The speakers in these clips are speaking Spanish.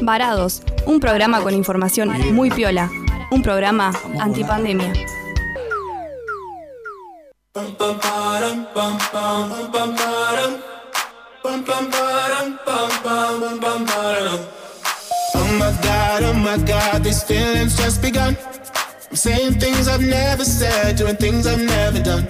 Varados, un programa con información muy piola, un programa antipandemia. Oh my god, oh my god, these feelings just begun. I'm saying things I've never said, doing things I've never done.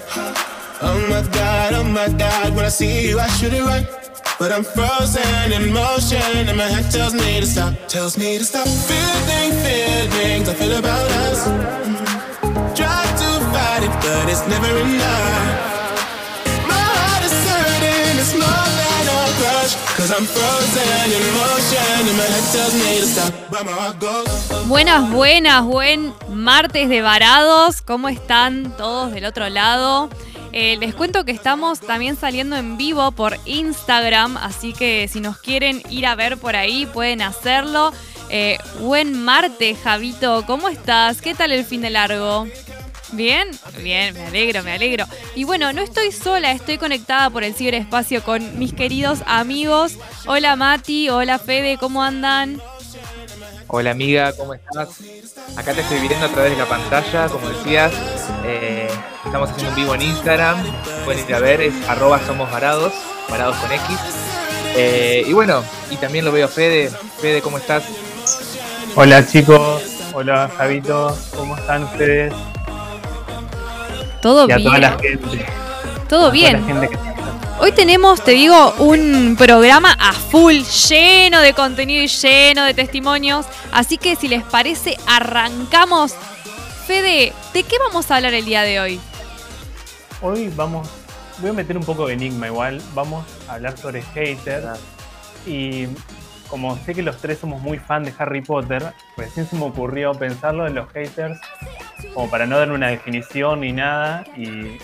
Oh my god, oh my god, when I see you, I should it right. But I'm frozen in motion, and my head tells me to stop, tells me to stop. Feeling feelings I feel about us. Try to fight it, but it's never enough. My heart is than a crush. Buenas, buenas, buen martes de varados. ¿Cómo están todos del otro lado? Eh, les cuento que estamos también saliendo en vivo por Instagram, así que si nos quieren ir a ver por ahí pueden hacerlo. Eh, buen martes, Javito, ¿cómo estás? ¿Qué tal el fin de largo? ¿Bien? Bien, me alegro, me alegro. Y bueno, no estoy sola, estoy conectada por el ciberespacio con mis queridos amigos. Hola Mati, hola Fede, ¿cómo andan? Hola amiga, ¿cómo estás? Acá te estoy viendo a través de la pantalla, como decías. eh, estamos haciendo un vivo en Instagram. Pueden ir a ver, es arroba somos varados, varados con X. Eh, y bueno, y también lo veo a Fede. Fede, ¿cómo estás? Hola chicos, hola Javito, ¿cómo están ustedes? ¿Todo y a bien? toda la gente. ¿Todo a toda bien? la gente que Hoy tenemos, te digo, un programa a full, lleno de contenido y lleno de testimonios. Así que si les parece, arrancamos. Fede, ¿de qué vamos a hablar el día de hoy? Hoy vamos, voy a meter un poco de enigma igual, vamos a hablar sobre haters. Y como sé que los tres somos muy fan de Harry Potter, recién se me ocurrió pensarlo en los haters, como para no dar una definición ni nada, y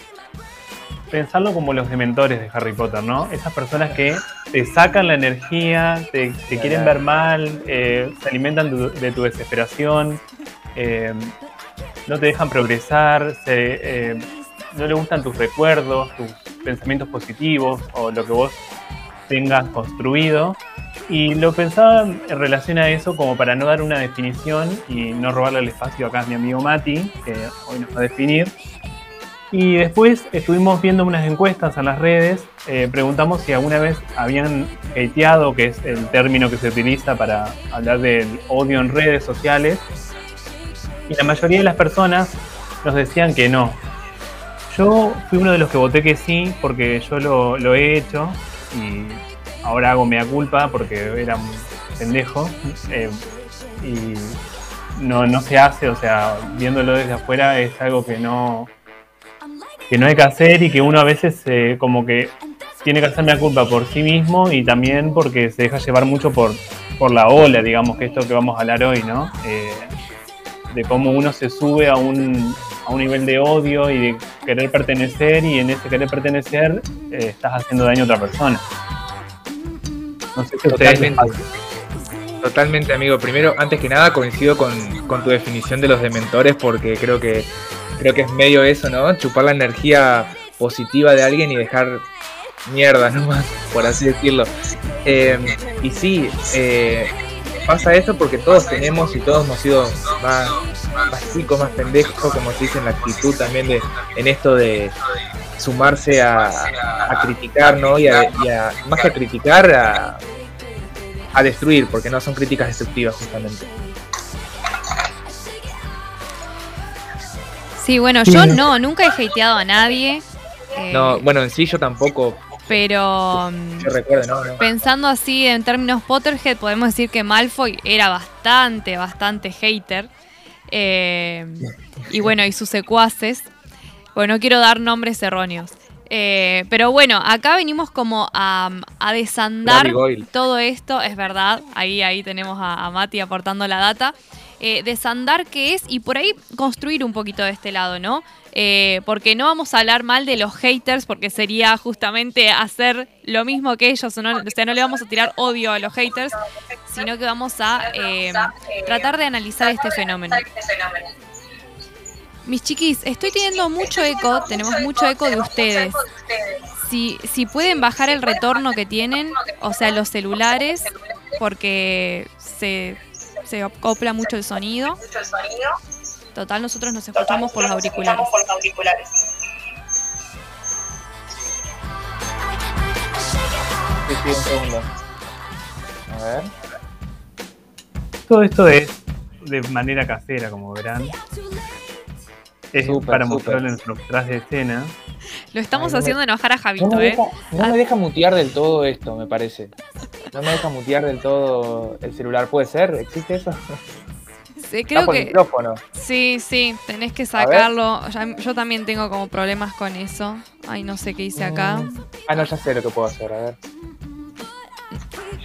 pensarlo como los dementores de Harry Potter, ¿no? Esas personas que te sacan la energía, te, quieren ver mal, eh, se alimentan de tu desesperación, eh, no te dejan progresar, eh, no le gustan tus recuerdos, tus pensamientos positivos o lo que vos tengas construido. Y lo pensaba en relación a eso como para no dar una definición y no robarle el espacio acá a mi amigo Mati, que hoy nos va a definir. Y después estuvimos viendo unas encuestas en las redes, eh, preguntamos si alguna vez habían hateado, que es el término que se utiliza para hablar del odio en redes sociales. Y la mayoría de las personas nos decían que no. Yo fui uno de los que voté que sí, porque yo lo, lo he hecho y ahora hago mea culpa porque era un pendejo. eh, y no, no se hace, o sea, viéndolo desde afuera es algo que no, que no hay que hacer y que uno a veces eh, como que tiene que hacerme la culpa por sí mismo y también porque se deja llevar mucho por, por la ola, digamos, que esto que vamos a hablar hoy, ¿no? Eh, de cómo uno se sube a un, a un nivel de odio y de querer pertenecer y en ese querer pertenecer eh, estás haciendo daño a otra persona. No sé si Totalmente. Totalmente, amigo. Primero, antes que nada, coincido con, con tu definición de los dementores porque creo que creo que es medio eso, ¿no? Chupar la energía positiva de alguien y dejar mierda nomás, por así decirlo. Eh, y sí, eh, pasa eso porque todos tenemos y todos hemos sido más, más chicos, más pendejos, como se dice en la actitud también de en esto de sumarse a, criticar, ¿no? Y a, y a- más que a criticar, a, a destruir, porque no son críticas destructivas justamente. Sí, bueno, yo no, nunca he hateado a nadie. eh, No, bueno, en sí yo tampoco, Pero yo recuerdo, ¿no? no. pensando así en términos Potterhead, podemos decir que Malfoy era bastante, bastante hater. Eh, y bueno, y sus secuaces. Bueno, no quiero dar nombres erróneos. Eh, pero bueno, acá venimos como a, a desandar todo esto, es verdad. Ahí, ahí tenemos a, a Mati aportando la data. Eh, desandar qué es y por ahí construir un poquito de este lado, ¿no? Eh, porque no vamos a hablar mal de los haters, porque sería justamente hacer lo mismo que ellos, o sea, no le vamos a tirar odio a los haters, sino que vamos a eh, tratar de analizar este fenómeno. Mis chiquis, estoy teniendo mucho eco, tenemos mucho eco de ustedes. Si, si pueden bajar el retorno que tienen, o sea, los celulares, porque se, se acopla mucho el sonido. Total, nosotros nos escuchamos por los auriculares. Sí, sí. A ver. Todo esto es de manera casera, como verán. Es Súper, para en nuestro tras de escena. Lo estamos Ay, no me- haciendo enojar a No Javito, me, ¿eh? deja, no me deja mutear del todo esto, me parece. No me deja mutear del todo el celular. ¿Puede ser? ¿Existe eso? Sí, creo que micrófono. sí, sí, tenés que sacarlo. Ya- yo también tengo como problemas con eso. Ay, no sé qué hice acá. Mm. Ah, no, ya sé lo que puedo hacer, a ver.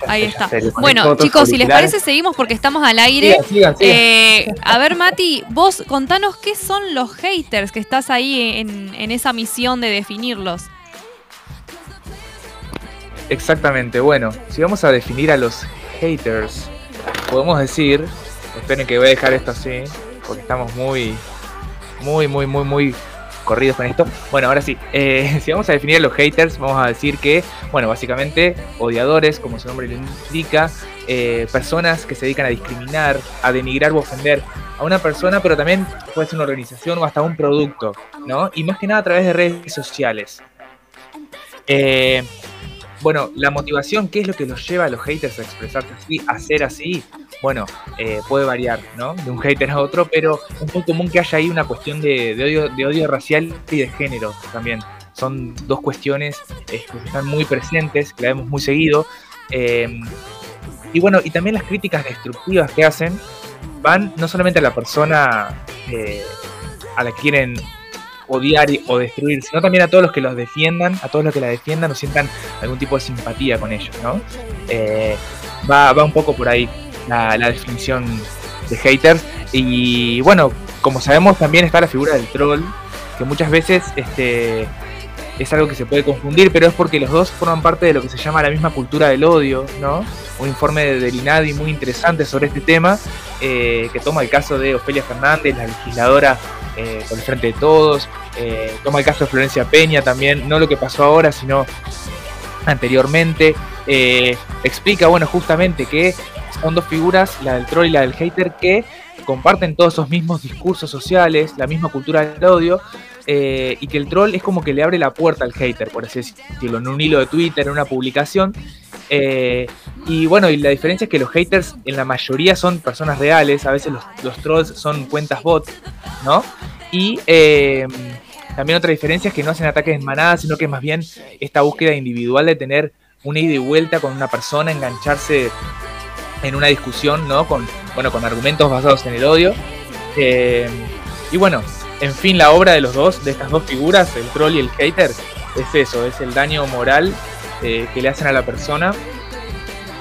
Ahí está. Bueno, chicos, si les parece, seguimos porque estamos al aire. Sigan, sigan, sigan. Eh, a ver, Mati, vos contanos qué son los haters que estás ahí en, en esa misión de definirlos. Exactamente, bueno, si vamos a definir a los haters, podemos decir, esperen que voy a dejar esto así, porque estamos muy, muy, muy, muy, muy corridos con esto. Bueno, ahora sí, eh, si vamos a definir a los haters, vamos a decir que, bueno, básicamente odiadores, como su nombre lo indica, eh, personas que se dedican a discriminar, a denigrar o ofender a una persona, pero también puede ser una organización o hasta un producto, ¿no? Y más que nada a través de redes sociales. Eh, bueno, la motivación, ¿qué es lo que los lleva a los haters a expresarse así, a ser así? Bueno, eh, puede variar, ¿no? De un hater a otro, pero es muy común que haya ahí una cuestión de, odio, de odio racial y de género también. Son dos cuestiones eh, que están muy presentes, que la vemos muy seguido. eh, y bueno, y también las críticas destructivas que hacen van no solamente a la persona eh, a la que quieren odiar o destruir, sino también a todos los que los defiendan, a todos los que la defiendan o sientan algún tipo de simpatía con ellos, ¿no? Eh, va, un poco por ahí la, definición de haters. Y bueno, como sabemos también está la figura del troll, que muchas veces este, es algo que se puede confundir, pero es porque los dos forman parte de lo que se llama la misma cultura del odio, ¿no? Un informe de- INADI muy interesante sobre este tema, eh, que toma el caso de Ofelia Fernández, la legisladora eh, por el Frente de Todos, eh, toma el caso de Florencia Peña también, no lo que pasó ahora, sino anteriormente, eh, explica, bueno, justamente que son dos figuras, la del troll y la del hater, que comparten todos esos mismos discursos sociales, la misma cultura del odio, eh, y que el troll es como que le abre la puerta al hater, por así decirlo, en un hilo de Twitter, en una publicación. Eh, y bueno, y la diferencia es que los haters en la mayoría son personas reales, a veces los, trolls son cuentas bot, ¿no? Y eh, también otra diferencia es que no hacen ataques en manada, sino que más bien esta búsqueda individual de tener una ida y vuelta con una persona, engancharse en una discusión, ¿no? Con, bueno, con argumentos basados en el odio. Eh, y bueno, en fin, la obra de los dos, de estas dos figuras, el troll y el hater, es eso, es el daño moral eh, que le hacen a la persona.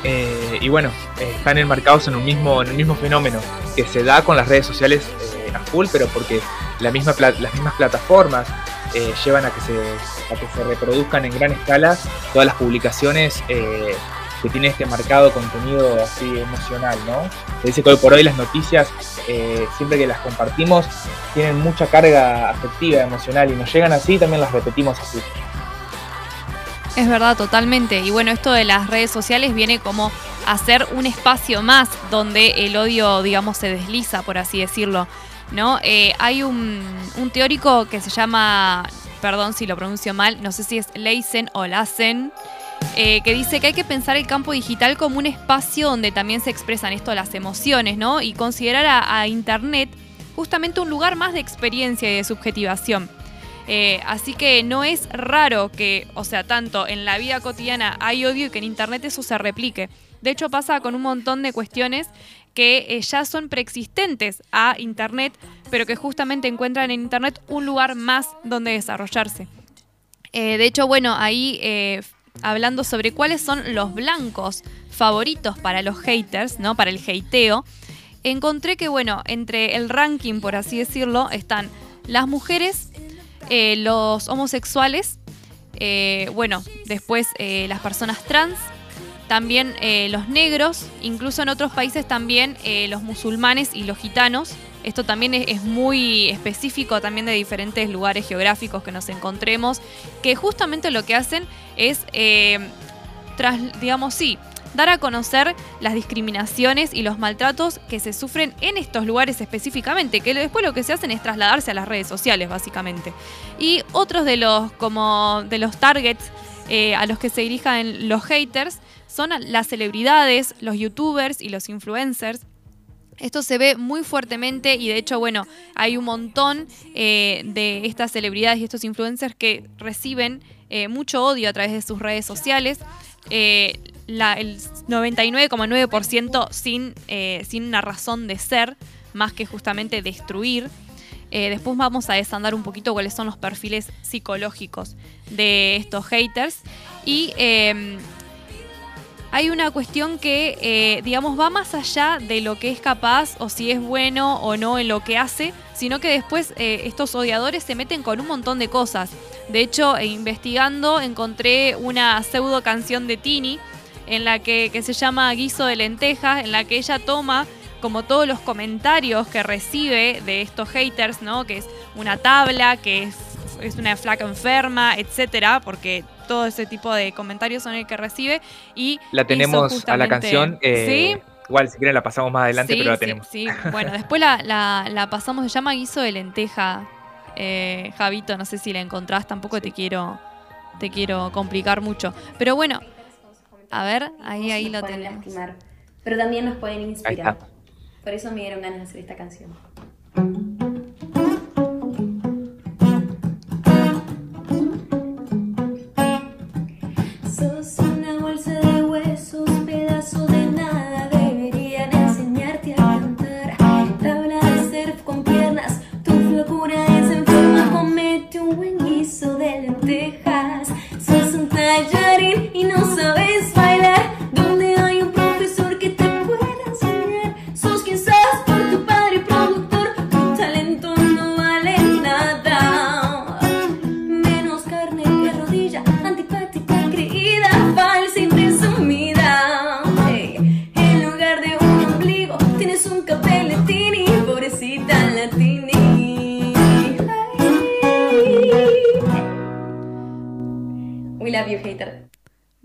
Eh, y bueno, están enmarcados en un mismo, en un mismo fenómeno que se da con las redes sociales eh, a full, pero porque la misma las mismas plataformas eh, llevan a que, se, a que se reproduzcan en gran escala todas las publicaciones eh, que tienen este marcado contenido así emocional, ¿no? Se dice que hoy por hoy las noticias, eh, siempre que las compartimos, tienen mucha carga afectiva, emocional, y nos llegan así, también las repetimos así. Es verdad, totalmente. Y bueno, esto de las redes sociales viene como a ser un espacio más donde el odio, digamos, se desliza, por así decirlo. ¿No? Eh, hay un, teórico que se llama, perdón si lo pronuncio mal, no sé si es Leisen o Lassen, eh, que dice que hay que pensar el campo digital como un espacio donde también se expresan esto las emociones, ¿no? Y considerar a Internet justamente un lugar más de experiencia y de subjetivación. Eh, así que no es raro que, o sea, tanto en la vida cotidiana hay odio y que en Internet eso se replique. De hecho pasa con un montón de cuestiones que eh, ya son preexistentes a Internet, pero que justamente encuentran en Internet un lugar más donde desarrollarse. Eh, de hecho, bueno, ahí hablando sobre cuáles son los blancos favoritos para los haters, ¿no? Para el hateo, encontré que, bueno, entre el ranking, por así decirlo, están las mujeres, eh, los homosexuales, eh, bueno, después eh, las personas trans, también los negros, incluso en otros países también los musulmanes y los gitanos. Esto también es, muy específico también de diferentes lugares geográficos que nos encontremos, que justamente lo que hacen es, tras, digamos, sí, dar a conocer las discriminaciones y los maltratos que se sufren en estos lugares específicamente, que después lo que se hacen es trasladarse a las redes sociales, básicamente. Y otros de los, como de los targets eh, a los que se dirijan los haters son las celebridades, los youtubers y los influencers. Esto se ve muy fuertemente y de hecho, bueno, hay un montón eh, de estas celebridades y estos influencers que reciben eh, mucho odio a través de sus redes sociales. El 99,9% sin, sin una razón de ser, más que justamente destruir. Eh, después vamos a desandar un poquito cuáles son los perfiles psicológicos de estos haters. Y em, hay una cuestión que, eh, digamos, va más allá de lo que es capaz o si es bueno o no en lo que hace, sino que después eh, estos odiadores se meten con un montón de cosas. De hecho, investigando encontré una pseudo canción de Tini en la que, que se llama Guiso de Lentejas, en la que ella toma como todos los comentarios que recibe de estos haters, ¿no? Que es una tabla, que es, una flaca enferma, etcétera, porque todo ese tipo de comentarios son el que recibe. Y la tenemos a la canción. Eh, ¿Sí? Igual, si quieren, la pasamos más adelante, pero la tenemos. Sí, bueno, después la, pasamos, se llama guiso de lenteja. Eh, Javito, no sé si la encontrás, tampoco te quiero te quiero complicar mucho. Pero bueno, a ver, ahí, ahí lo tenemos. pero también nos pueden inspirar. Por eso me dieron ganas de hacer esta canción.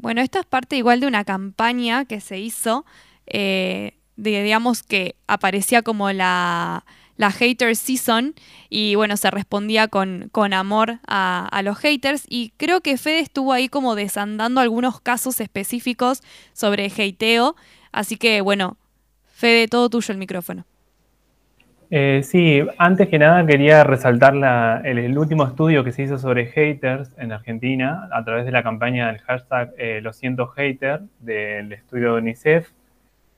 Bueno, esta es parte igual de una campaña que se hizo, eh, de, digamos que aparecía como la, la hater season y bueno, se respondía con, con amor a, los haters y creo que Fede estuvo ahí como desandando algunos casos específicos sobre hateo, así que bueno, Fede, todo tuyo el micrófono. Eh, sí, antes que nada quería resaltar el, último estudio que se hizo sobre haters en Argentina a través de la campaña del hashtag eh, Lo siento hater del estudio de UNICEF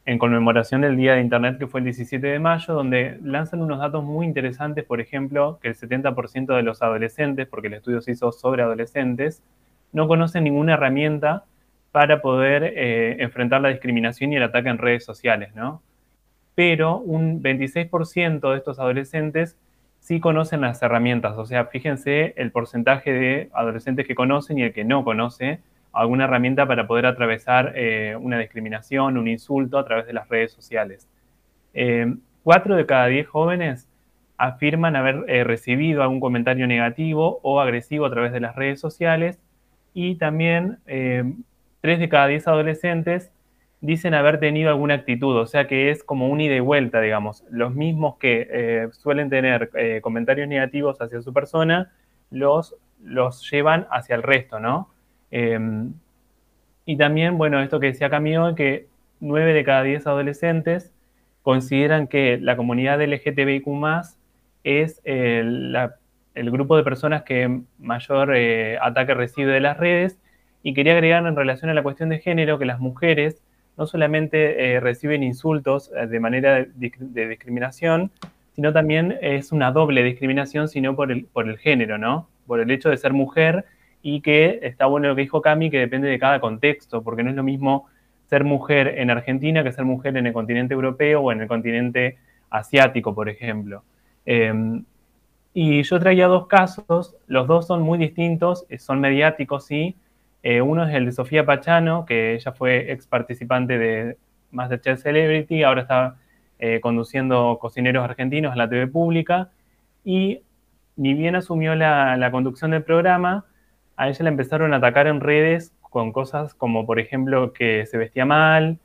en conmemoración del Día de Internet que fue el 17 de mayo, donde lanzan unos datos muy interesantes, por ejemplo, que el 70% de los adolescentes, porque el estudio se hizo sobre adolescentes, no conocen ninguna herramienta para poder eh, enfrentar la discriminación y el ataque en redes sociales, ¿no? Pero un 26% de estos adolescentes sí conocen las herramientas. O sea, fíjense el porcentaje de adolescentes que conocen y el que no conoce alguna herramienta para poder atravesar eh, una discriminación, un insulto a través de las redes sociales. Eh, cuatro de cada diez jóvenes afirman haber eh, recibido algún comentario negativo o agresivo a través de las redes sociales y también tres de cada diez adolescentes dicen haber tenido alguna actitud, o sea que es como un ida y vuelta, digamos. Los mismos que eh, suelen tener eh, comentarios negativos hacia su persona, los, los llevan hacia el resto, ¿no? Em, y también, bueno, esto que decía Camilo, que 9 de cada 10 adolescentes consideran que la comunidad LGTBIQ es el, el grupo de personas que mayor eh, ataque recibe de las redes. Y quería agregar en relación a la cuestión de género que las mujeres no solamente eh, reciben insultos eh, de manera de, discriminación, sino también es una doble discriminación, sino por el, por el género, ¿no? Por el hecho de ser mujer y que está bueno lo que dijo Cami, que depende de cada contexto, porque no es lo mismo ser mujer en Argentina que ser mujer en el continente europeo o en el continente asiático, por ejemplo. Em, y yo traía dos casos, los dos son muy distintos, son mediáticos, sí, eh, uno es el de Sofía Pachano, que ella fue ex participante de Masterchef Celebrity, ahora está eh, conduciendo Cocineros Argentinos en la TV pública. Y ni bien asumió la, conducción del programa, a ella la empezaron a atacar en redes con cosas como, por ejemplo, que se vestía mal,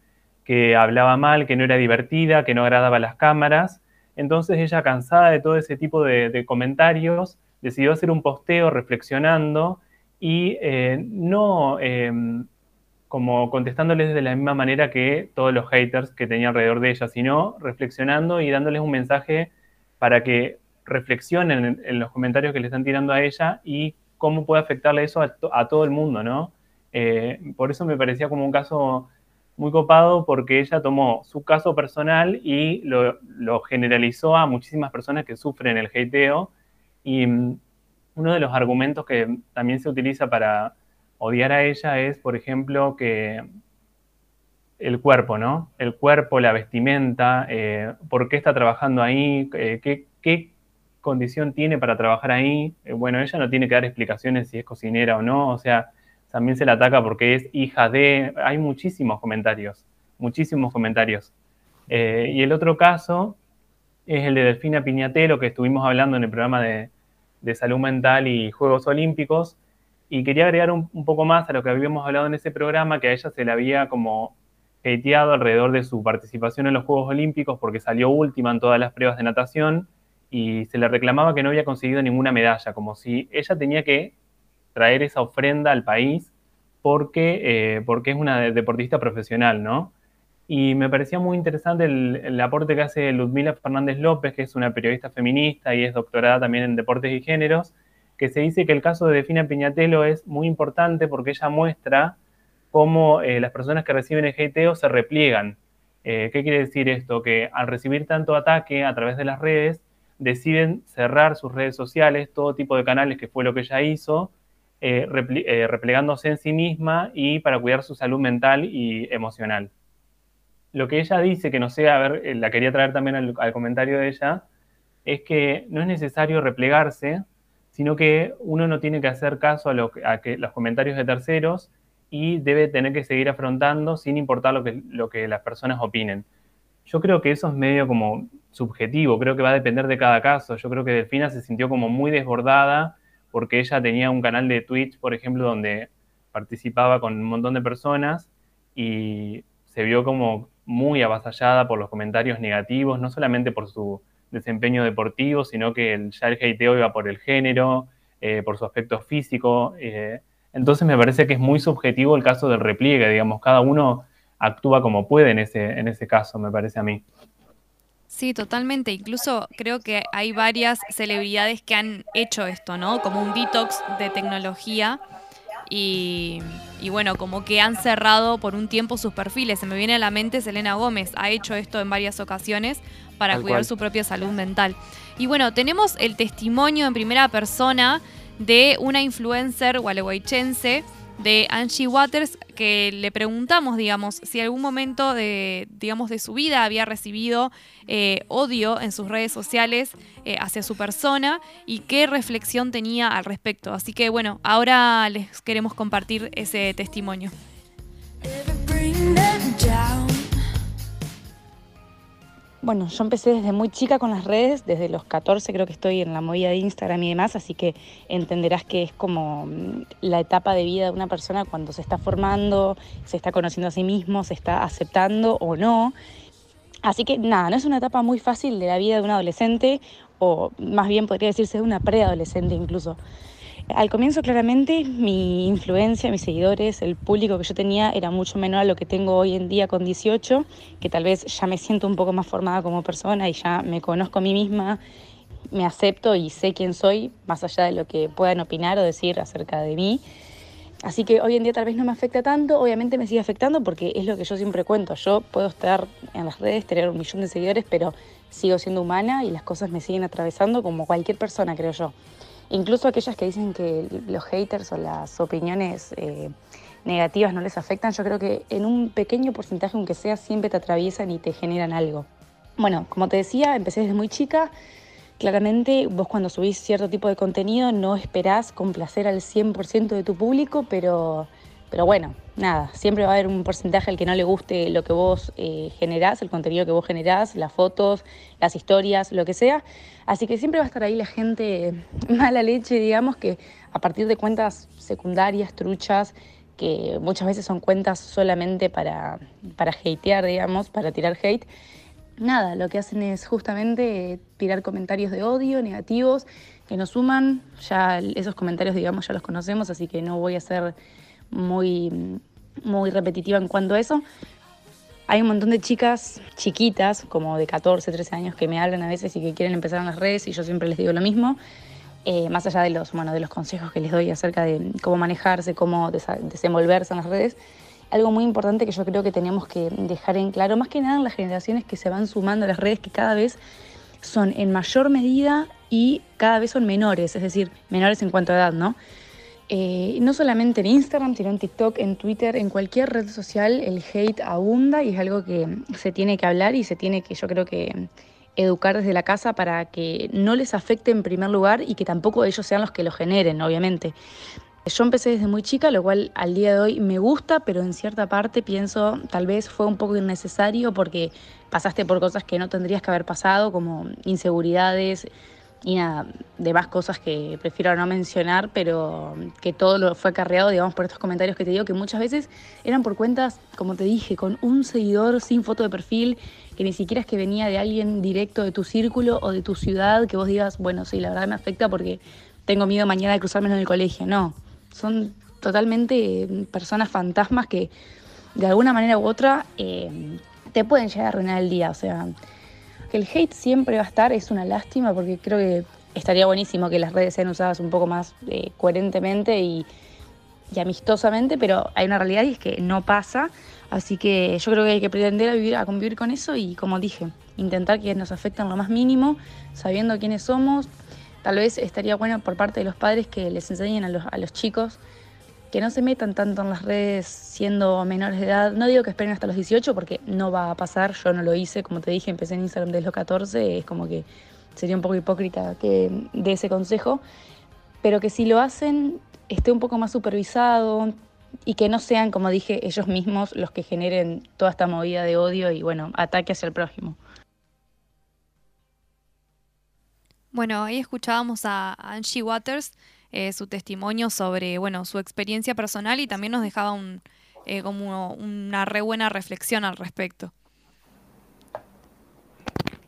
que hablaba mal, que no era divertida, que no agradaba a las cámaras. Entonces ella, cansada de todo ese tipo de, comentarios, decidió hacer un posteo reflexionando y eh, no em, como contestándoles de la misma manera que todos los haters que tenía alrededor de ella, sino reflexionando y dándoles un mensaje para que reflexionen en, los comentarios que le están tirando a ella y cómo puede afectarle eso a, todo el mundo, ¿no? Eh, por eso me parecía como un caso muy copado porque ella tomó su caso personal y lo, generalizó a muchísimas personas que sufren el hateo mm, uno de los argumentos que también se utiliza para odiar a ella es, por ejemplo, que el cuerpo, ¿no? El cuerpo, la vestimenta, eh, por qué está trabajando ahí, eh, qué, condición tiene para trabajar ahí. Eh, bueno, ella no tiene que dar explicaciones si es cocinera o no, o sea, también se la ataca porque es hija de... Hay muchísimos comentarios, muchísimos comentarios. y el otro caso es el de Delfina Piñatelo, que estuvimos hablando en el programa de, de salud mental y Juegos Olímpicos, y quería agregar un, poco más a lo que habíamos hablado en ese programa, que a ella se le había como hateado alrededor de su participación en los Juegos Olímpicos porque salió última en todas las pruebas de natación y se le reclamaba que no había conseguido ninguna medalla, como si ella tenía que traer esa ofrenda al país porque, eh, porque es una deportista profesional, ¿no? Y me parecía muy interesante el, aporte que hace Ludmila Fernández López, que es una periodista feminista y es doctorada también en deportes y géneros, que se dice que el caso de Defina Piñatelo es muy importante porque ella muestra cómo eh, las personas que reciben el hateo se repliegan. Eh, ¿Qué quiere decir esto? Que al recibir tanto ataque a través de las redes, deciden cerrar sus redes sociales, todo tipo de canales, que fue lo que ella hizo, eh, replegándose en sí misma y para cuidar su salud mental y emocional. Lo que ella dice, que no sé, a ver, la quería traer también al, comentario de ella, es que no es necesario replegarse, sino que uno no tiene que hacer caso a, lo, que, los comentarios de terceros y debe tener que seguir afrontando sin importar lo que las personas opinen. Yo creo que eso es medio como subjetivo, creo que va a depender de cada caso. Yo creo que Delfina se sintió como muy desbordada porque ella tenía un canal de Twitch, por ejemplo, donde participaba con un montón de personas y se vio como muy avasallada por los comentarios negativos, no solamente por su desempeño deportivo, sino que ya el hateo iba por el género, eh, por su aspecto físico. Eh, entonces me parece que es muy subjetivo el caso del repliegue, digamos, cada uno actúa como puede en ese, en ese caso, me parece a mí. Sí, totalmente. Incluso creo que hay varias celebridades que han hecho esto, ¿no? Como un detox de tecnología. Y, y, bueno, como que han cerrado por un tiempo sus perfiles. Se me viene a la mente Selena Gómez, ha hecho esto en varias ocasiones para cuidar su propia salud mental. Y bueno, tenemos el testimonio en primera persona de una influencer gualeguaychense de Angie Waters que le preguntamos, digamos, si algún momento de, digamos, de su vida había recibido eh, odio en sus redes sociales eh, hacia su persona y qué reflexión tenía al respecto. Así que bueno, ahora les queremos compartir ese testimonio. Bueno, yo empecé desde muy chica con las redes, desde los 14 creo que estoy en la movida de Instagram y demás, así que entenderás que es como mm, la etapa de vida de una persona cuando se está formando, se está conociendo a sí mismo, se está aceptando o no. Así que nada, no es una etapa muy fácil de la vida de un adolescente, o más bien podría decirse de una preadolescente incluso. Al comienzo claramente mi influencia, mis seguidores, el público que yo tenía era mucho menor a lo que tengo hoy en día con 18, que tal vez ya me siento un poco más formada como persona y ya me conozco a mí misma, me acepto y sé quién soy, más allá de lo que puedan opinar o decir acerca de mí. Así que hoy en día tal vez no me afecta tanto, obviamente me sigue afectando porque es lo que yo siempre cuento. Yo puedo estar en las redes, tener un millón de seguidores, pero sigo siendo humana y las cosas me siguen atravesando como cualquier persona, creo yo. Incluso aquellas que dicen que los haters o las opiniones eh, negativas no les afectan, yo creo que en un pequeño porcentaje, aunque sea, siempre te atraviesan y te generan algo. Bueno, como te decía, empecé desde muy chica. Claramente vos cuando subís cierto tipo de contenido no esperás complacer al 100% de tu público, pero pero bueno, nada, siempre va a haber un porcentaje al que no le guste lo que vos eh, generás, el contenido que vos generás, las fotos, las historias, lo que sea. Así que siempre va a estar ahí la gente mala leche, digamos, que a partir de cuentas secundarias, truchas, que muchas veces son cuentas solamente para, para hatear, digamos, para tirar hate, nada, lo que hacen es justamente tirar comentarios de odio, negativos, que nos suman. Ya esos comentarios, digamos, ya los conocemos, así que no voy a ser muy, muy repetitiva en cuanto a eso. Hay un montón de chicas chiquitas, como de 14, 13 años, que me hablan a veces y que quieren empezar en las redes y yo siempre les digo lo mismo. Eh, más allá de los, bueno, de los consejos que les doy acerca de cómo manejarse, cómo desenvolverse en las redes, algo muy importante que yo creo que tenemos que dejar en claro, más que nada en las generaciones que se van sumando a las redes, que cada vez son en mayor medida y cada vez son menores, es decir, menores en cuanto a edad, ¿no? Eh, no solamente en Instagram, sino en TikTok, en Twitter, en cualquier red social, el hate abunda y es algo que se tiene que hablar y se tiene que, yo creo que, educar desde la casa para que no les afecte en primer lugar y que tampoco ellos sean los que lo generen, obviamente. Yo empecé desde muy chica, lo cual al día de hoy me gusta, pero en cierta parte pienso tal vez fue un poco innecesario porque pasaste por cosas que no tendrías que haber pasado, como inseguridades y nada, demás cosas que prefiero no mencionar, pero que todo lo fue acarreado, digamos, por estos comentarios que te digo, que muchas veces eran por cuentas, como te dije, con un seguidor sin foto de perfil, que ni siquiera es que venía de alguien directo de tu círculo o de tu ciudad, que vos digas, bueno, sí, la verdad me afecta porque tengo miedo mañana de cruzarme en el colegio. No, son totalmente personas fantasmas que de alguna manera u otra eh, te pueden llegar a arruinar el día. O sea, el hate siempre va a estar es una lástima porque creo que estaría buenísimo que las redes sean usadas un poco más eh, coherentemente y, amistosamente, pero hay una realidad y es que no pasa. Así que yo creo que hay que aprender a vivir, a convivir con eso y, como dije, intentar que nos afecten lo más mínimo, sabiendo quiénes somos, Tal vez estaría bueno por parte de los padres que les enseñen a los, a los chicos que no se metan tanto en las redes siendo menores de edad. No digo que esperen hasta los 18 porque no va a pasar, yo no lo hice, como te dije, empecé en Instagram desde los 14, es como que sería un poco hipócrita que de ese consejo, pero que si lo hacen esté un poco más supervisado y que no sean, como dije, ellos mismos los que generen toda esta movida de odio y bueno, ataque hacia el prójimo. Bueno, ahí escuchábamos a Angie Waters, eh, su testimonio sobre, bueno, su experiencia personal y también nos dejaba un, eh, como una re buena reflexión al respecto.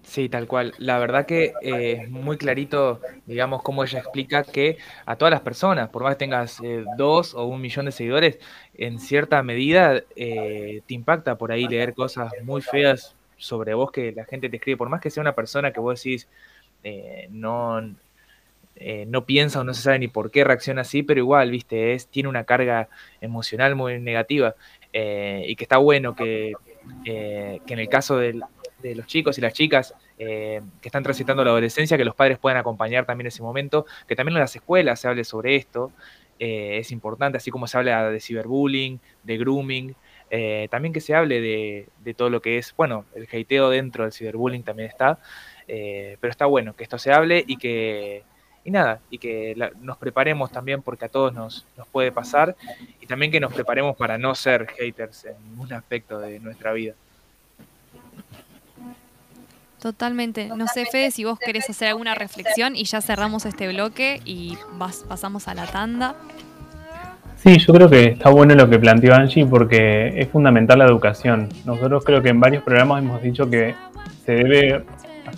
Sí, tal cual. La verdad que eh, es muy clarito, digamos, cómo ella explica que a todas las personas, por más que tengas dos o un millón de seguidores, en cierta medida te impacta por ahí leer cosas muy feas sobre vos que la gente te escribe, por más que sea una persona que vos decís, eh, no, eh, no piensa o no se sabe ni por qué reacciona así, pero igual, viste, es, tiene una carga emocional muy negativa eh, y que está bueno que, que en el caso de los chicos y las chicas que están transitando la adolescencia, que los padres puedan acompañar también ese momento, que también en las escuelas se hable sobre esto, es importante, así como se habla de ciberbullying, de grooming, también que se hable de, de, todo lo que es, bueno, el hateo dentro del ciberbullying también está, eh, pero está bueno que esto se hable y que, y nada, y que nos preparemos también porque a todos nos, nos puede pasar y también que nos preparemos para no ser haters en ningún aspecto de nuestra vida. Totalmente. No sé, Fede, si vos querés hacer alguna reflexión y ya cerramos este bloque y vas, pasamos a la tanda. Sí, yo creo que está bueno lo que planteó Angie porque es fundamental la educación. Nosotros creo que en varios programas hemos dicho que se debe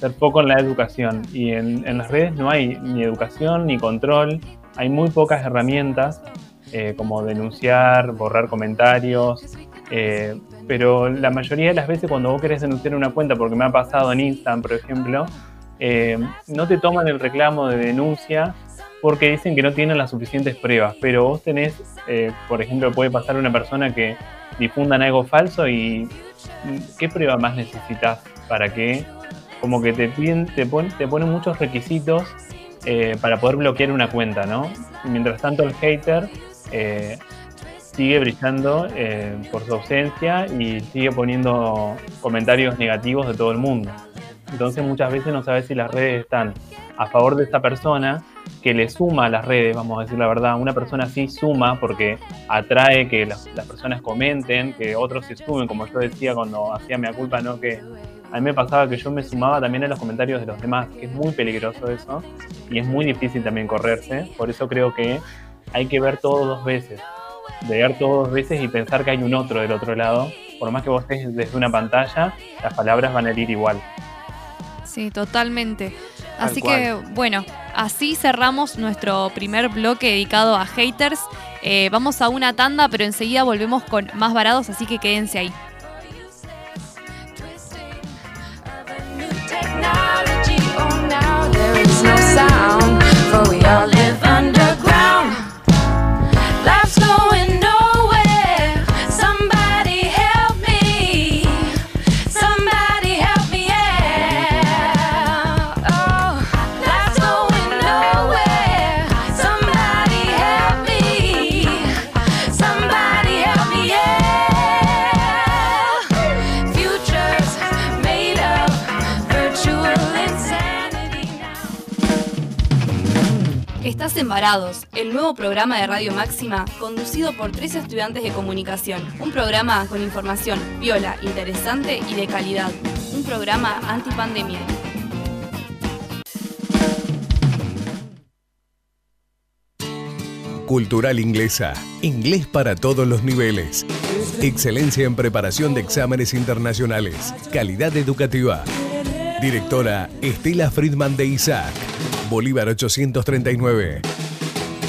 hacer poco en la educación. Y en, en, las redes no hay ni educación ni control, hay muy pocas herramientas eh, como denunciar, borrar comentarios, eh, pero la mayoría de las veces cuando vos querés denunciar una cuenta, porque me ha pasado en Instagram, por ejemplo, eh, no te toman el reclamo de denuncia porque dicen que no tienen las suficientes pruebas, pero vos tenés, por ejemplo, puede pasar una persona que difundan algo falso y ¿qué prueba más necesitas para que como que te piden, te, te ponen muchos requisitos eh, para poder bloquear una cuenta, ¿no? mientras tanto el hater eh, sigue brillando eh, por su ausencia y sigue poniendo comentarios negativos de todo el mundo. Entonces muchas veces no sabes si las redes están a favor de esta persona que le suma a las redes, vamos a decir la verdad. Una persona sí suma porque atrae que las, personas comenten, que otros se sumen, como yo decía cuando hacía mi culpa, ¿no? Que a mí me pasaba que yo me sumaba también a los comentarios de los demás, que es muy peligroso eso y es muy difícil también correrse. Por eso creo que hay que ver todo dos veces. leer todo dos veces y pensar que hay un otro del otro lado. Por más que vos estés desde una pantalla, las palabras van a ir igual. Sí, totalmente. Así que, bueno, así cerramos nuestro primer bloque dedicado a haters. Eh, vamos a una tanda, pero enseguida volvemos con más varados, así que quédense ahí. sound, for we all live underground. Embarados, el nuevo programa de Radio Máxima conducido por tres estudiantes de comunicación. Un programa con información viola, interesante y de calidad. Un programa antipandemia. Cultural Inglesa. Inglés para todos los niveles. Excelencia en preparación de exámenes internacionales. Calidad educativa. Directora Estela Friedman de Isaac. Bolívar 839.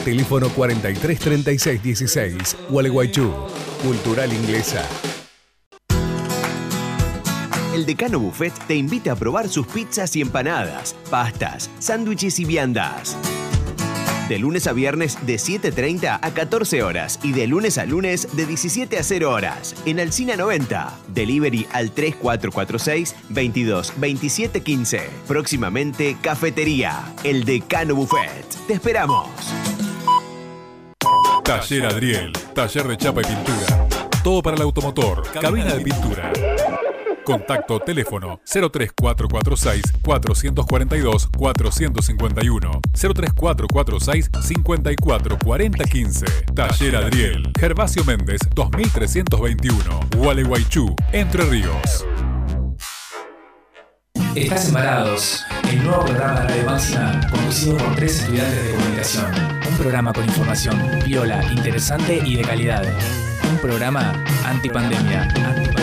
Teléfono 433616, Gualeguaychú. Cultural Inglesa. El Decano Buffet te invita a probar sus pizzas y empanadas, pastas, sándwiches y viandas. De lunes a viernes de 7.30 a 14 horas y de lunes a lunes de 17 a 0 horas en Alcina 90. Delivery al 3446 22 27 15. Próximamente Cafetería, el Decano Buffet. Te esperamos. Taller Adriel, taller de chapa y pintura. Todo para el automotor, cabina de pintura. Contacto teléfono 03446 442 451 03446 544015 Taller Adriel Gervasio Méndez 2321 Gualeguaychú Entre Ríos Estás embarados, el nuevo programa de Radio Máxima conducido por tres estudiantes de comunicación. Un programa con información viola, interesante y de calidad. Un programa antipandemia. antipandemia.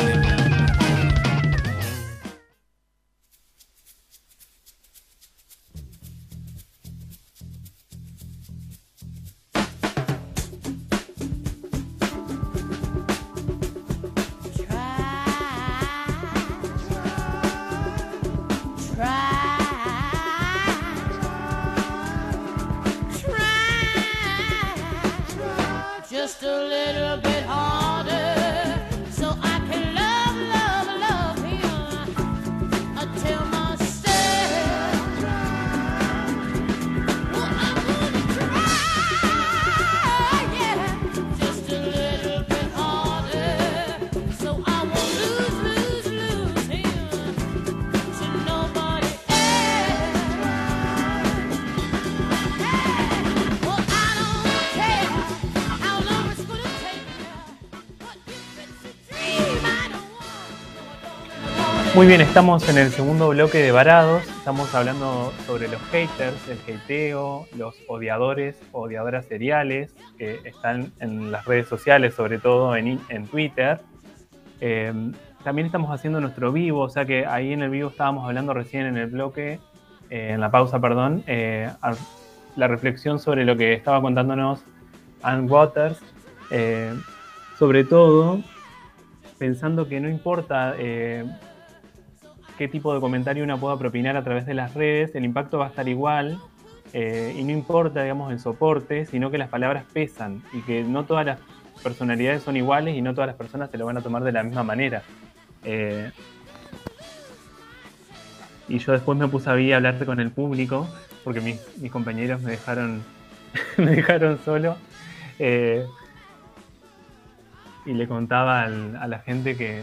Muy bien, estamos en el segundo bloque de Varados. Estamos hablando sobre los haters, el hateo, los odiadores, odiadoras seriales que están en las redes sociales, sobre todo en, Twitter. Eh, también estamos haciendo nuestro vivo, o sea que ahí en el vivo estábamos hablando recién en el bloque, eh, en la pausa, perdón, eh, la reflexión sobre lo que estaba contándonos Ann Waters, sobre todo pensando que no importa qué tipo de comentario uno pueda propinar a través de las redes, el impacto va a estar igual eh, y no importa, digamos, el soporte, sino que las palabras pesan y que no todas las personalidades son iguales y no todas las personas se lo van a tomar de la misma manera. Eh, y yo después me puse a, a hablar con el público, porque mis, compañeros me dejaron, me dejaron solo. Eh, y le contaba a la gente que,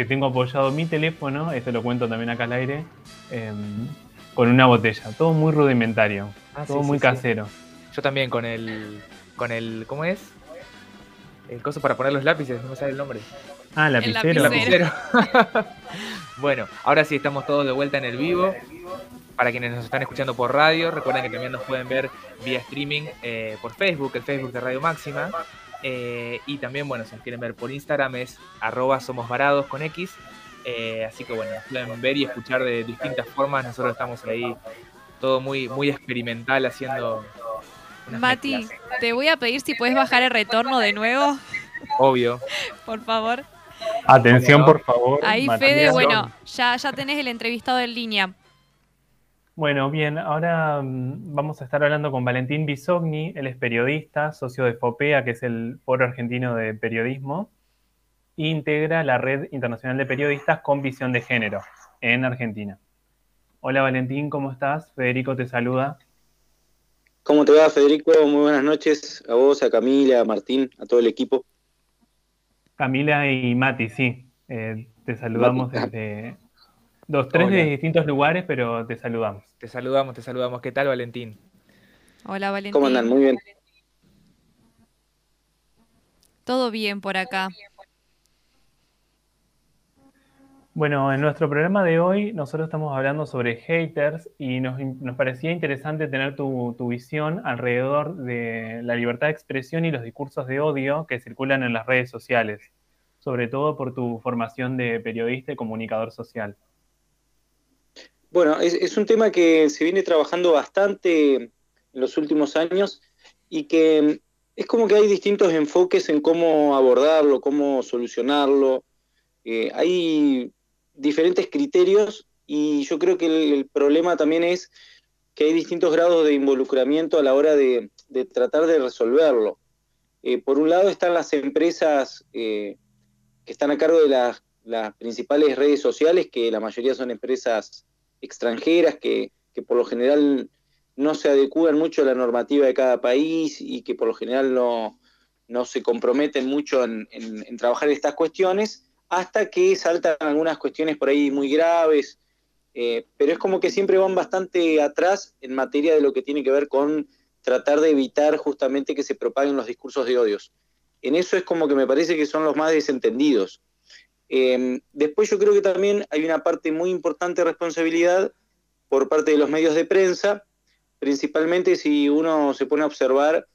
que tengo apoyado mi teléfono, esto lo cuento también acá al aire, em, con una botella. Todo muy rudimentario, ah, todo muy casero. Yo también con el, con el, ¿cómo es? El coso para poner los lápices, no me sale el nombre. Ah, lapicero. lapicero. bueno, ahora sí estamos todos de vuelta en el vivo. Para quienes nos están escuchando por radio, recuerden que también nos pueden ver vía streaming eh, por Facebook, el Facebook de Radio Máxima Eh, y también, bueno, si nos quieren ver por Instagram es arroba somos varados con X. Eh, así que bueno, pueden ver y escuchar de distintas formas. Nosotros estamos ahí todo muy, muy experimental haciendo. Mati, te voy a pedir si puedes bajar el retorno de nuevo. Obvio. por favor. Atención, por favor. Ahí, Fede, bueno, ya, ya tenés el entrevistado en línea. Bueno, bien, ahora mm, vamos a estar hablando con Valentín Bisogni, él es periodista, socio de FOPEA, que es el Foro Argentino de Periodismo, e integra la Red Internacional de Periodistas con Visión de Género en Argentina. Hola Valentín, ¿cómo estás? Federico te saluda. ¿Cómo te va, Federico? Muy buenas noches a vos, a Camila, a Martín, a todo el equipo. Camila y Mati, sí. Eh, te saludamos desde, Dos, tres de distintos lugares, pero te saludamos. Te saludamos, te saludamos. ¿Qué tal, Valentín? Hola, Valentín. ¿Cómo andan? Muy bien. Todo bien por acá. Bueno, en nuestro programa de hoy nosotros estamos hablando sobre haters y nos, parecía interesante tener tu, tu, visión alrededor de la libertad de expresión y los discursos de odio que circulan en las redes sociales, sobre todo por tu formación de periodista y comunicador social. Bueno, es, un tema que se viene trabajando bastante en los últimos años y que es como que hay distintos enfoques en cómo abordarlo, cómo solucionarlo. Eh, hay diferentes criterios y yo creo que el, problema también es que hay distintos grados de involucramiento a la hora de, tratar de resolverlo. Eh, por un lado están las empresas eh, que están a cargo de las principales redes sociales, que la mayoría son empresas extranjeras que, por lo general no se adecúan mucho a la normativa de cada país y que por lo general no, se comprometen mucho en, trabajar estas cuestiones, hasta que saltan algunas cuestiones por ahí muy graves, eh, pero es como que siempre van bastante atrás en materia de lo que tiene que ver con tratar de evitar justamente que se propaguen los discursos de odios. En eso es como que me parece que son los más desentendidos. Em, después yo creo que también hay una parte muy importante de responsabilidad por parte de los medios de prensa, principalmente si uno se pone a observar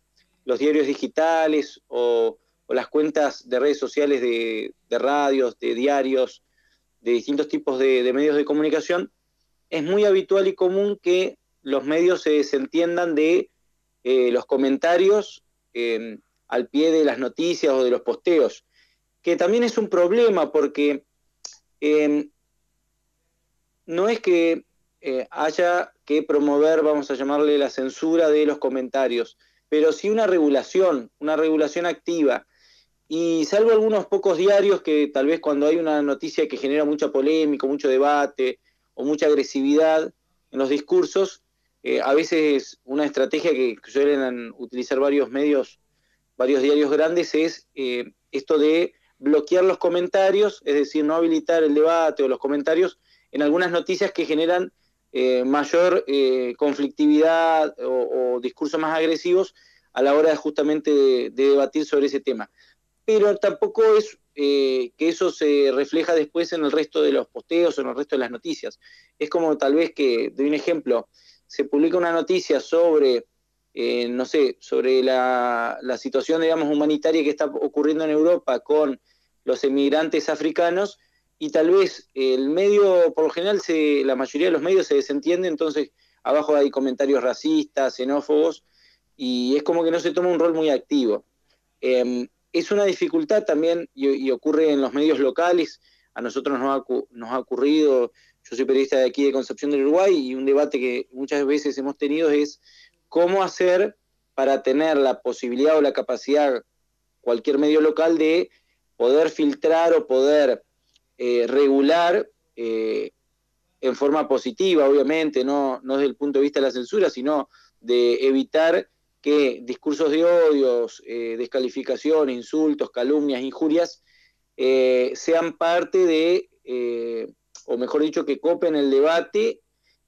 los diarios digitales o, las cuentas de redes sociales de, radios, de diarios, de distintos tipos de, medios de comunicación, es muy habitual y común que los medios se desentiendan de eh, los comentarios em, al pie de las noticias o de los posteos que también es un problema porque em, no es que eh, haya que promover, vamos a llamarle la censura de los comentarios, pero sí una regulación, una regulación activa. Y salvo algunos pocos diarios que tal vez cuando hay una noticia que genera mucha polémica, mucho debate o mucha agresividad en los discursos, eh, a veces una estrategia que suelen utilizar varios medios, varios diarios grandes es eh, esto de bloquear los comentarios, es decir, no habilitar el debate o los comentarios en algunas noticias que generan eh, mayor eh, conflictividad o, discursos más agresivos a la hora justamente de, debatir sobre ese tema. Pero tampoco es eh, que eso se refleja después en el resto de los posteos o en el resto de las noticias. Es como tal vez que, doy un ejemplo, se publica una noticia sobre eh, no sé, sobre la, situación, digamos, humanitaria que está ocurriendo en Europa con los emigrantes africanos y tal vez el medio, por lo general, se, la mayoría de los medios se desentiende, entonces abajo hay comentarios racistas, xenófobos, y es como que no se toma un rol muy activo. Em, es una dificultad también, y, ocurre en los medios locales, a nosotros nos ha, nos ha ocurrido, yo soy periodista de aquí de Concepción del Uruguay, y un debate que muchas veces hemos tenido es cómo hacer para tener la posibilidad o la capacidad, cualquier medio local, de poder filtrar o poder eh, regular eh, en forma positiva, obviamente, no, no desde el punto de vista de la censura, sino de evitar que discursos de odios, eh, descalificación, insultos, calumnias, injurias, sean parte de, o mejor dicho, que copen el debate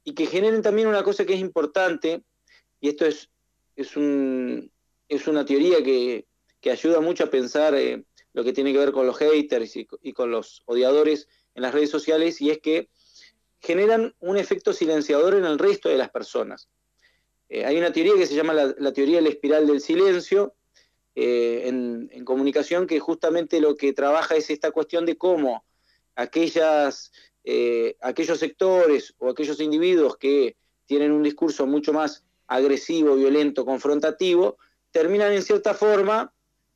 y que generen también una cosa que es importante, y esto es, es, un, es una teoría que, ayuda mucho a pensar lo que tiene que ver con los haters y, con los odiadores en las redes sociales, y es que generan un efecto silenciador en el resto de las personas. Eh, hay una teoría que se llama la, teoría de la espiral del silencio, eh, en, comunicación que justamente lo que trabaja es esta cuestión de cómo aquellas, eh, aquellos sectores o aquellos individuos que tienen un discurso mucho más agresivo, violento, confrontativo, terminan en cierta forma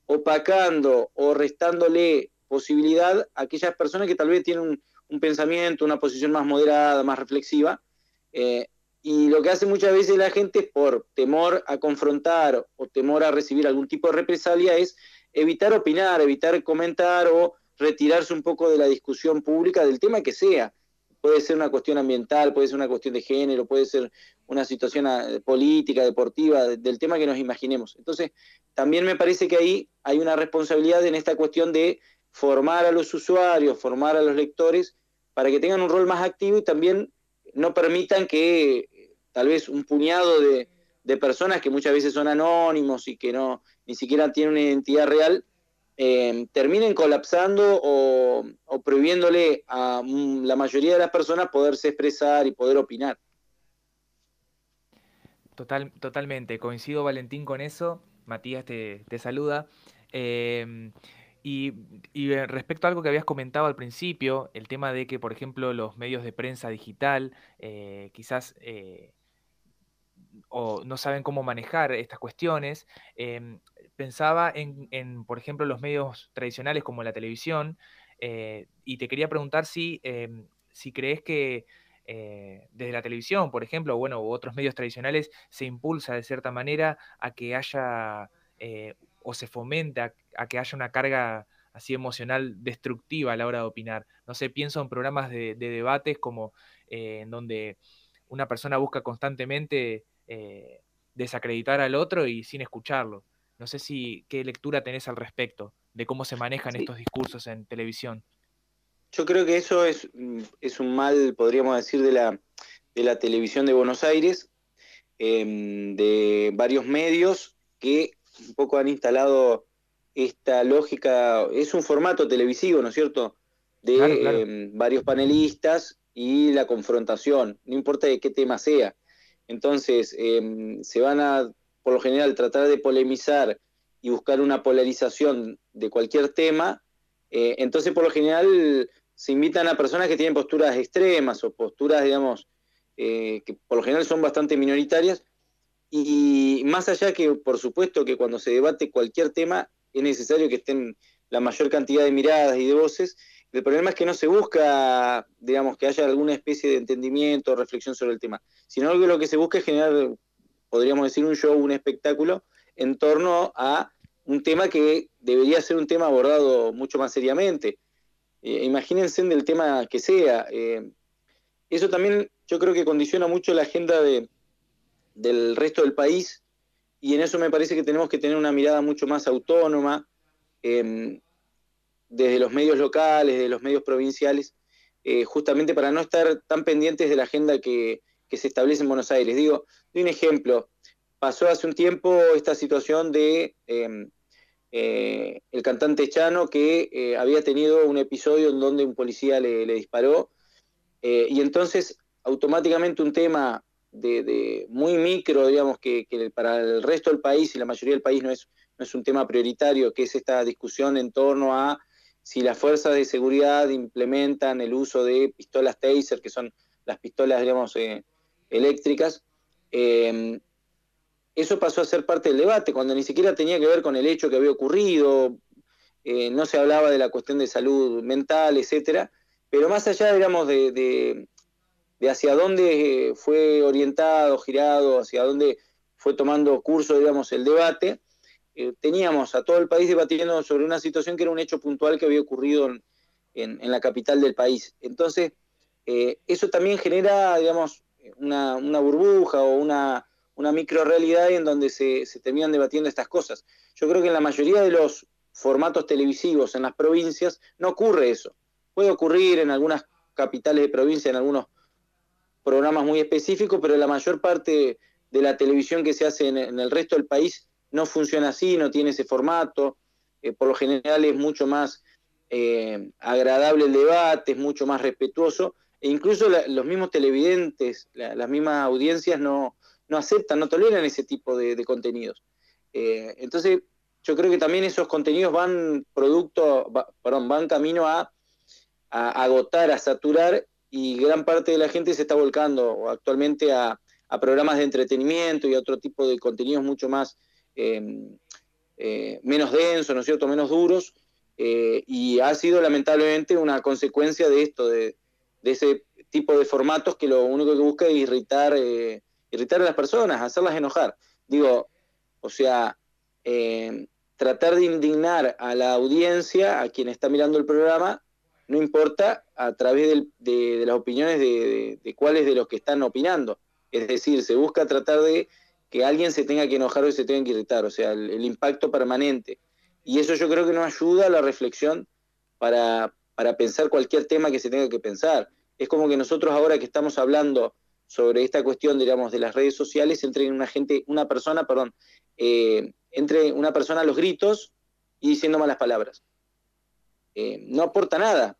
opacando o restándole posibilidad a aquellas personas que tal vez tienen un, pensamiento, una posición más moderada, más reflexiva, eh, y lo que hace muchas veces la gente por temor a confrontar o temor a recibir algún tipo de represalia es evitar opinar, evitar comentar o retirarse un poco de la discusión pública del tema que sea. Puede ser una cuestión ambiental, puede ser una cuestión de género, puede ser una situación ah, política, deportiva, del tema que nos imaginemos. Entonces, también me parece que ahí hay una responsabilidad en esta cuestión de formar a los usuarios, formar a los lectores, para que tengan un rol más activo y también no permitan que tal vez un puñado de, personas que muchas veces son anónimos y que no ni siquiera tienen una identidad real, eh, terminen colapsando o, prohibiéndole a mm, la mayoría de las personas poderse expresar y poder opinar. Total, totalmente, coincido Valentín con eso. Matías te, saluda. Eh, y, eh, respecto a algo que habías comentado al principio, el tema de que, por ejemplo, los medios de prensa digital quizás o no saben cómo manejar estas cuestiones. Pensaba en, por ejemplo, los medios tradicionales como la televisión, eh, y te quería preguntar si, em, si crees que eh, desde la televisión, por ejemplo, bueno, u otros medios tradicionales, se impulsa de cierta manera a que haya eh, o se fomenta a que haya una carga así emocional destructiva a la hora de opinar. No sé, pienso en programas de, de debates como en donde una persona busca constantemente desacreditar al otro y sin escucharlo. No sé si qué lectura tenés al respecto de cómo se manejan estos discursos en televisión. Yo creo que eso es, es un mal, podríamos decir, de la, de la televisión de Buenos Aires, em, de varios medios que un poco han instalado esta lógica, es un formato televisivo, ¿no es cierto?, de em, varios panelistas y la confrontación, no importa de qué tema sea. Entonces, em, se van a, por lo general, tratar de polemizar y buscar una polarización de cualquier tema. Eh, entonces, por lo general, se invitan a personas que tienen posturas extremas o posturas, digamos, eh, que por lo general son bastante minoritarias. Y más allá que, por supuesto, que cuando se debate cualquier tema, es necesario que estén la mayor cantidad de miradas y de voces. El problema es que no se busca, digamos, que haya alguna especie de entendimiento o reflexión sobre el tema, sino que lo que se busca es generar, podríamos decir, un show, un espectáculo en torno a un tema que debería ser un tema abordado mucho más seriamente. Eh, imagínense del tema que sea. Eh, eso también yo creo que condiciona mucho la agenda de, del resto del país y en eso me parece que tenemos que tener una mirada mucho más autónoma. Eh, desde los medios locales, de los medios provinciales, eh, justamente para no estar tan pendientes de la agenda que, se establece en Buenos Aires. Digo, de un ejemplo, pasó hace un tiempo esta situación de em, eh, el cantante Chano que eh, había tenido un episodio en donde un policía le, disparó, y entonces automáticamente un tema de, muy micro, digamos, que, para el resto del país y la mayoría del país no es, no es un tema prioritario, que es esta discusión en torno a si las fuerzas de seguridad implementan el uso de pistolas taser, que son las pistolas, digamos, eh, eléctricas, eh, eso pasó a ser parte del debate, cuando ni siquiera tenía que ver con el hecho que había ocurrido, eh, no se hablaba de la cuestión de salud mental, etcétera, pero más allá, digamos, de, de hacia dónde fue orientado, girado, hacia dónde fue tomando curso, digamos, el debate, eh, teníamos a todo el país debatiendo sobre una situación que era un hecho puntual que había ocurrido en, la capital del país. Entonces, eh, eso también genera, digamos, una, burbuja o una, una micro realidad en donde se, se terminan debatiendo estas cosas. Yo creo que en la mayoría de los formatos televisivos en las provincias no ocurre eso. Puede ocurrir en algunas capitales de provincia, en algunos programas muy específicos, pero la mayor parte de la televisión que se hace en el resto del país no funciona así, no tiene ese formato, eh, por lo general es mucho más eh, agradable el debate, es mucho más respetuoso, e incluso los mismos televidentes, las mismas audiencias no, no, aceptan, no toleran ese tipo de, contenidos. Eh, entonces, yo creo que también esos contenidos van producto, perdón, van camino a, agotar, a saturar, y gran parte de la gente se está volcando actualmente a, programas de entretenimiento y a otro tipo de contenidos mucho más em, eh, menos densos, ¿no es cierto?, menos duros, eh, y ha sido lamentablemente una consecuencia de esto, de, ese tipo de formatos que lo único que busca es irritar, eh, irritar a las personas, hacerlas enojar. Digo, o sea, tratar de indignar a la audiencia, a quien está mirando el programa, no importa a través de, las opiniones de, cuáles de los que están opinando. Es decir, se busca tratar de que alguien se tenga que enojar o se tenga que irritar, o sea, el, impacto permanente. Y eso yo creo que nos ayuda a la reflexión para, para pensar cualquier tema que se tenga que pensar. Es como que nosotros ahora que estamos hablando sobre esta cuestión, digamos, de las redes sociales, entre una gente, una persona, perdón, eh, entre una persona a los gritos y diciendo malas palabras. Eh, no aporta nada.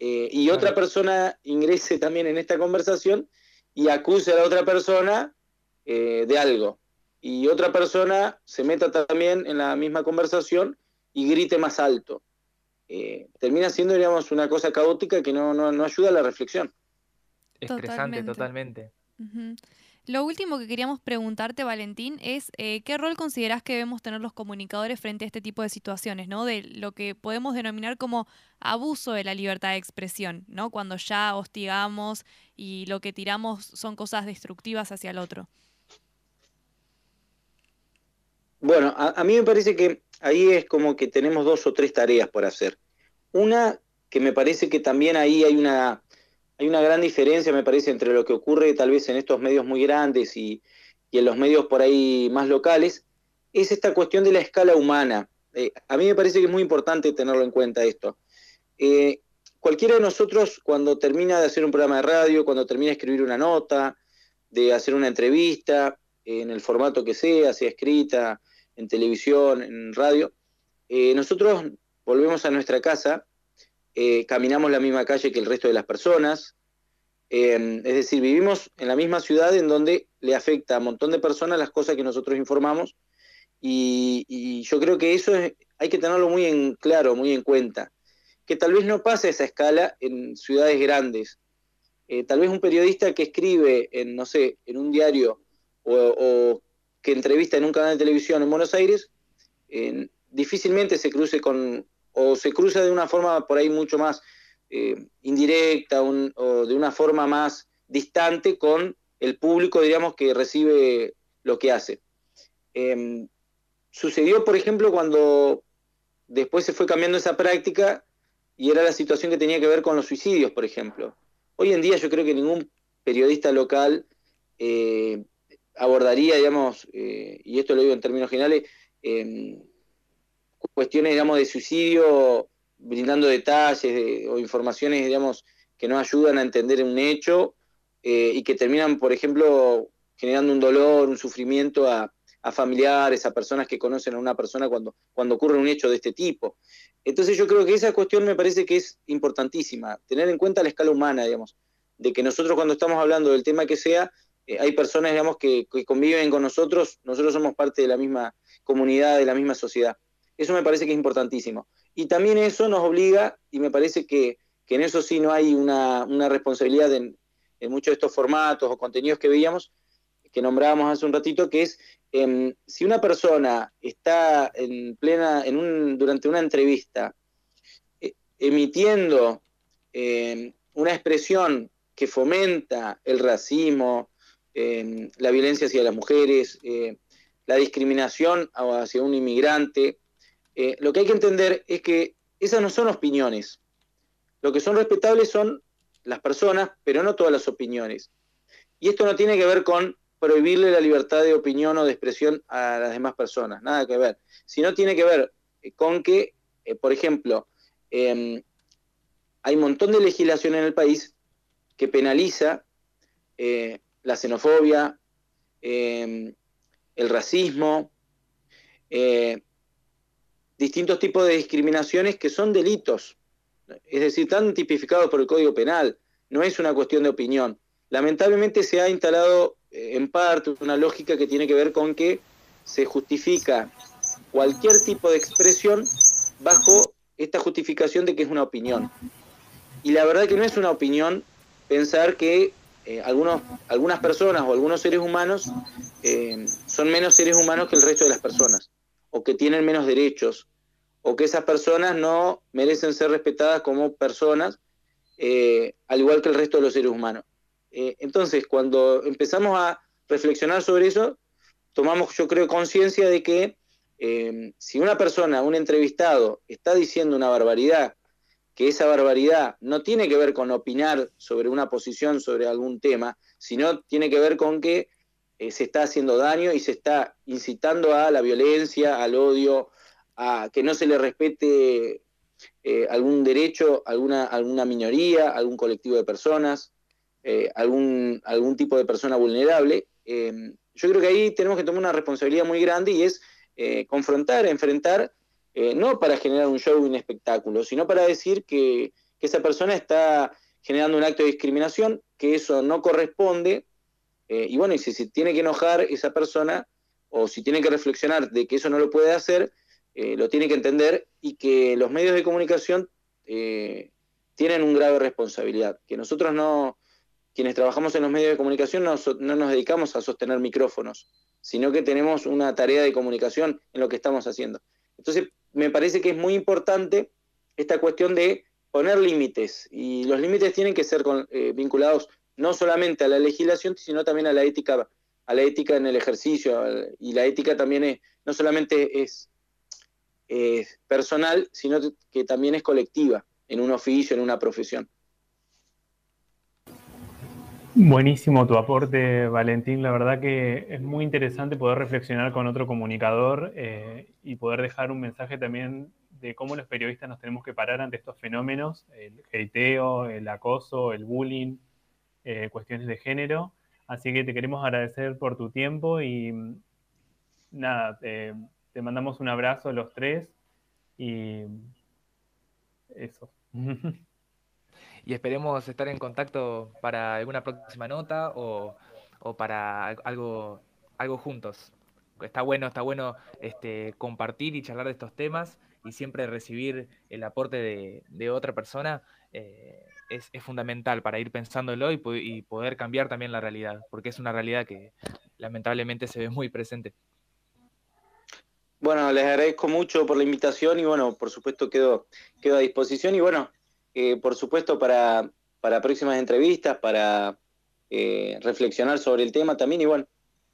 Eh, y otra persona ingrese también en esta conversación y acuse a la otra persona de algo. Y otra persona se meta también en la misma conversación y grite más alto. Termina siendo, digamos, una cosa caótica que no, no ayuda a la reflexión. Estresante, totalmente. Lo último que queríamos preguntarte, Valentín, es eh, qué rol considerás que debemos tener los comunicadores frente a este tipo de situaciones, ¿no? De lo que podemos denominar como abuso de la libertad de expresión, ¿no? Cuando ya hostigamos y lo que tiramos son cosas destructivas hacia el otro. Bueno, a mí me parece que ahí es como que tenemos dos o tres tareas por hacer. Una que me parece que también ahí hay una hay una gran diferencia, me parece, entre lo que ocurre tal vez en estos medios muy grandes y, en los medios por ahí más locales, es esta cuestión de la escala humana. Eh, a mí me parece que es muy importante tenerlo en cuenta esto. Eh, cualquiera de nosotros, cuando termina de hacer un programa de radio, cuando termina de escribir una nota, de hacer una entrevista, en el formato que sea, sea escrita, en televisión, en radio, eh, nosotros volvemos a nuestra casa eh, caminamos la misma calle que el resto de las personas. Em, es decir, vivimos en la misma ciudad en donde le afecta a un montón de personas las cosas que nosotros informamos y, yo creo que eso hay que tenerlo muy en claro, muy en cuenta. Que tal vez no pase esa escala en ciudades grandes. Eh, tal vez un periodista que escribe en, no sé, en un diario o, que entrevista en un canal de televisión en Buenos Aires, difícilmente se cruce con, o se cruza de una forma por ahí mucho más eh, indirecta o de una forma más distante con el público, diríamos, que recibe lo que hace. Em, sucedió, por ejemplo, cuando después se fue cambiando esa práctica y era la situación que tenía que ver con los suicidios, por ejemplo. Hoy en día yo creo que ningún periodista local eh, abordaría, digamos, eh, y esto lo digo en términos generales, em, cuestiones, digamos, de suicidio, brindando detalles o informaciones, digamos, que no ayudan a entender un hecho eh, y que terminan, por ejemplo, generando un dolor, un sufrimiento a, familiares, a personas que conocen a una persona cuando, cuando ocurre un hecho de este tipo. Entonces yo creo que esa cuestión me parece que es importantísima, tener en cuenta la escala humana, digamos, de que nosotros cuando estamos hablando del tema que sea, eh, hay personas, digamos, que, conviven con nosotros, nosotros somos parte de la misma comunidad, de la misma sociedad. Eso me parece que es importantísimo. Y también eso nos obliga, y me parece que, en eso sí no hay una, responsabilidad en, muchos de estos formatos o contenidos que veíamos, que nombrábamos hace un ratito, que es em, si una persona está en plena, durante una entrevista, eh, emitiendo em, una expresión que fomenta el racismo, em, la violencia hacia las mujeres, eh, la discriminación hacia un inmigrante, eh, lo que hay que entender es que esas no son opiniones. Lo que son respetables son las personas, pero no todas las opiniones. Y esto no tiene que ver con prohibirle la libertad de opinión o de expresión a las demás personas, nada que ver. Sino tiene que ver eh, con que, eh, por ejemplo, em, hay un montón de legislación en el país que penaliza la xenofobia, em, el racismo, distintos tipos de discriminaciones que son delitos, es decir, están tipificados por el Código Penal, no es una cuestión de opinión. Lamentablemente se ha instalado eh, en parte una lógica que tiene que ver con que se justifica cualquier tipo de expresión bajo esta justificación de que es una opinión. Y la verdad que no es una opinión pensar que eh, algunos, algunas personas o algunos seres humanos eh, son menos seres humanos que el resto de las personas, o que tienen menos derechos, o que esas personas no merecen ser respetadas como personas, eh, al igual que el resto de los seres humanos. entonces, cuando empezamos a reflexionar sobre eso, tomamos, yo creo, conciencia de que si una persona, un entrevistado, está diciendo una barbaridad que esa barbaridad no tiene que ver con opinar sobre una posición, sobre algún tema, sino tiene que ver con que eh, se está haciendo daño y se está incitando a la violencia, al odio, a que no se le respete eh, algún derecho, alguna, alguna minoría, algún colectivo de personas, eh, algún, algún tipo de persona vulnerable. yo creo que ahí tenemos que tomar una responsabilidad muy grande y es confrontar, enfrentar eh, no para generar un show y un espectáculo, sino para decir que, esa persona está generando un acto de discriminación, que eso no corresponde, eh, y bueno, y si se tiene que enojar esa persona, o si tiene que reflexionar de que eso no lo puede hacer, eh, lo tiene que entender y que los medios de comunicación tienen un grave responsabilidad, que nosotros no, quienes trabajamos en los medios de comunicación no, no nos dedicamos a sostener micrófonos, sino que tenemos una tarea de comunicación en lo que estamos haciendo. Entonces, me parece que es muy importante esta cuestión de poner límites y los límites tienen que ser eh, vinculados no solamente a la legislación, sino también a la ética, a la ética en el ejercicio y la ética también es, no solamente es, personal, sino que también es colectiva en un oficio, en una profesión. Buenísimo tu aporte, Valentín. La verdad que es muy interesante poder reflexionar con otro comunicador eh, y poder dejar un mensaje también de cómo los periodistas nos tenemos que parar ante estos fenómenos, el hateo, el acoso, el bullying, eh, cuestiones de género. Así que te queremos agradecer por tu tiempo y nada, te mandamos un abrazo los tres y eso. y esperemos estar en contacto para alguna próxima nota o, para algo, algo juntos. Está bueno, está bueno este, compartir y charlar de estos temas y siempre recibir el aporte de, otra persona eh, es, fundamental para ir pensándolo y, y, poder cambiar también la realidad, porque es una realidad que lamentablemente se ve muy presente. Bueno, les agradezco mucho por la invitación y bueno, por supuesto quedo, quedo a disposición y bueno, eh, por supuesto, para, para, próximas entrevistas, para eh, reflexionar sobre el tema también. Y bueno,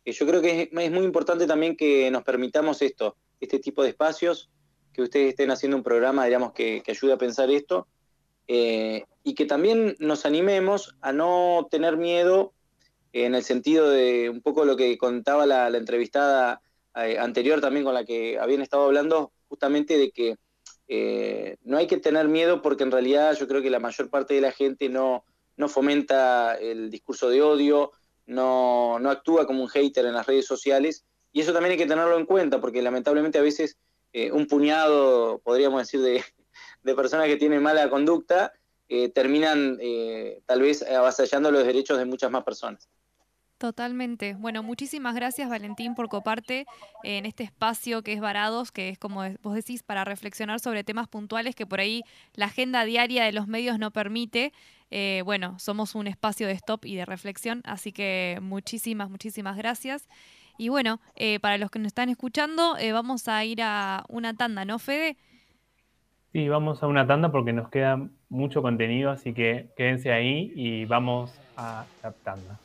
eh, yo creo que es, muy importante también que nos permitamos esto, este tipo de espacios, que ustedes estén haciendo un programa, digamos, que, ayude a pensar esto, y que también nos animemos a no tener miedo en el sentido de un poco lo que contaba la entrevistada anterior también con la que habían estado hablando, justamente de que eh, no hay que tener miedo porque en realidad yo creo que la mayor parte de la gente no, no fomenta el discurso de odio, no, no, actúa como un hater en las redes sociales y eso también hay que tenerlo en cuenta porque lamentablemente a veces eh, un puñado, podríamos decir, de, de, personas que tienen mala conducta eh, terminan tal vez avasallando los derechos de muchas más personas. Totalmente. Bueno, muchísimas gracias Valentín por coparte en este espacio que es Varados, que es como vos decís, para reflexionar sobre temas puntuales que por ahí la agenda diaria de los medios no permite. Eh, bueno, somos un espacio de stop y de reflexión, así que muchísimas, muchísimas gracias. Y bueno, eh, para los que nos están escuchando, eh, vamos a ir a una tanda, ¿no, Fede? Sí, vamos a una tanda porque nos queda mucho contenido, así que quédense ahí y vamos a la tanda.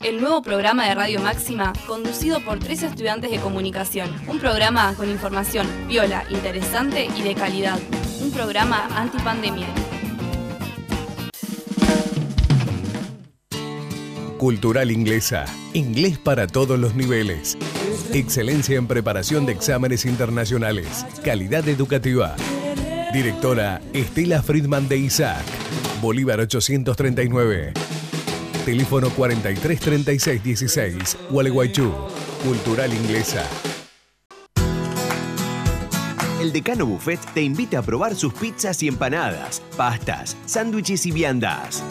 El nuevo programa de Radio Máxima conducido por tres estudiantes de comunicación. Un programa con información viola, interesante y de calidad. Un programa antipandemia. Cultural Inglesa. Inglés para todos los niveles. Excelencia en preparación de exámenes internacionales. Calidad educativa. Directora Estela Friedman de Isaac. Bolívar 839. Teléfono 433616, Gualeguaychú. Cultural Inglesa. El Decano Buffet te invita a probar sus pizzas y empanadas, pastas, sándwiches y viandas.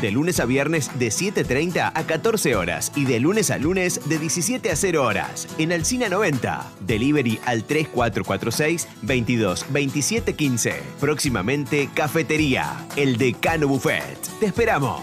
De lunes a viernes de 7.30 a 14 horas y de lunes a lunes de 17 a 0 horas en Alcina 90. Delivery al 3446 22 27 15. Próximamente Cafetería, el Decano Buffet. Te esperamos.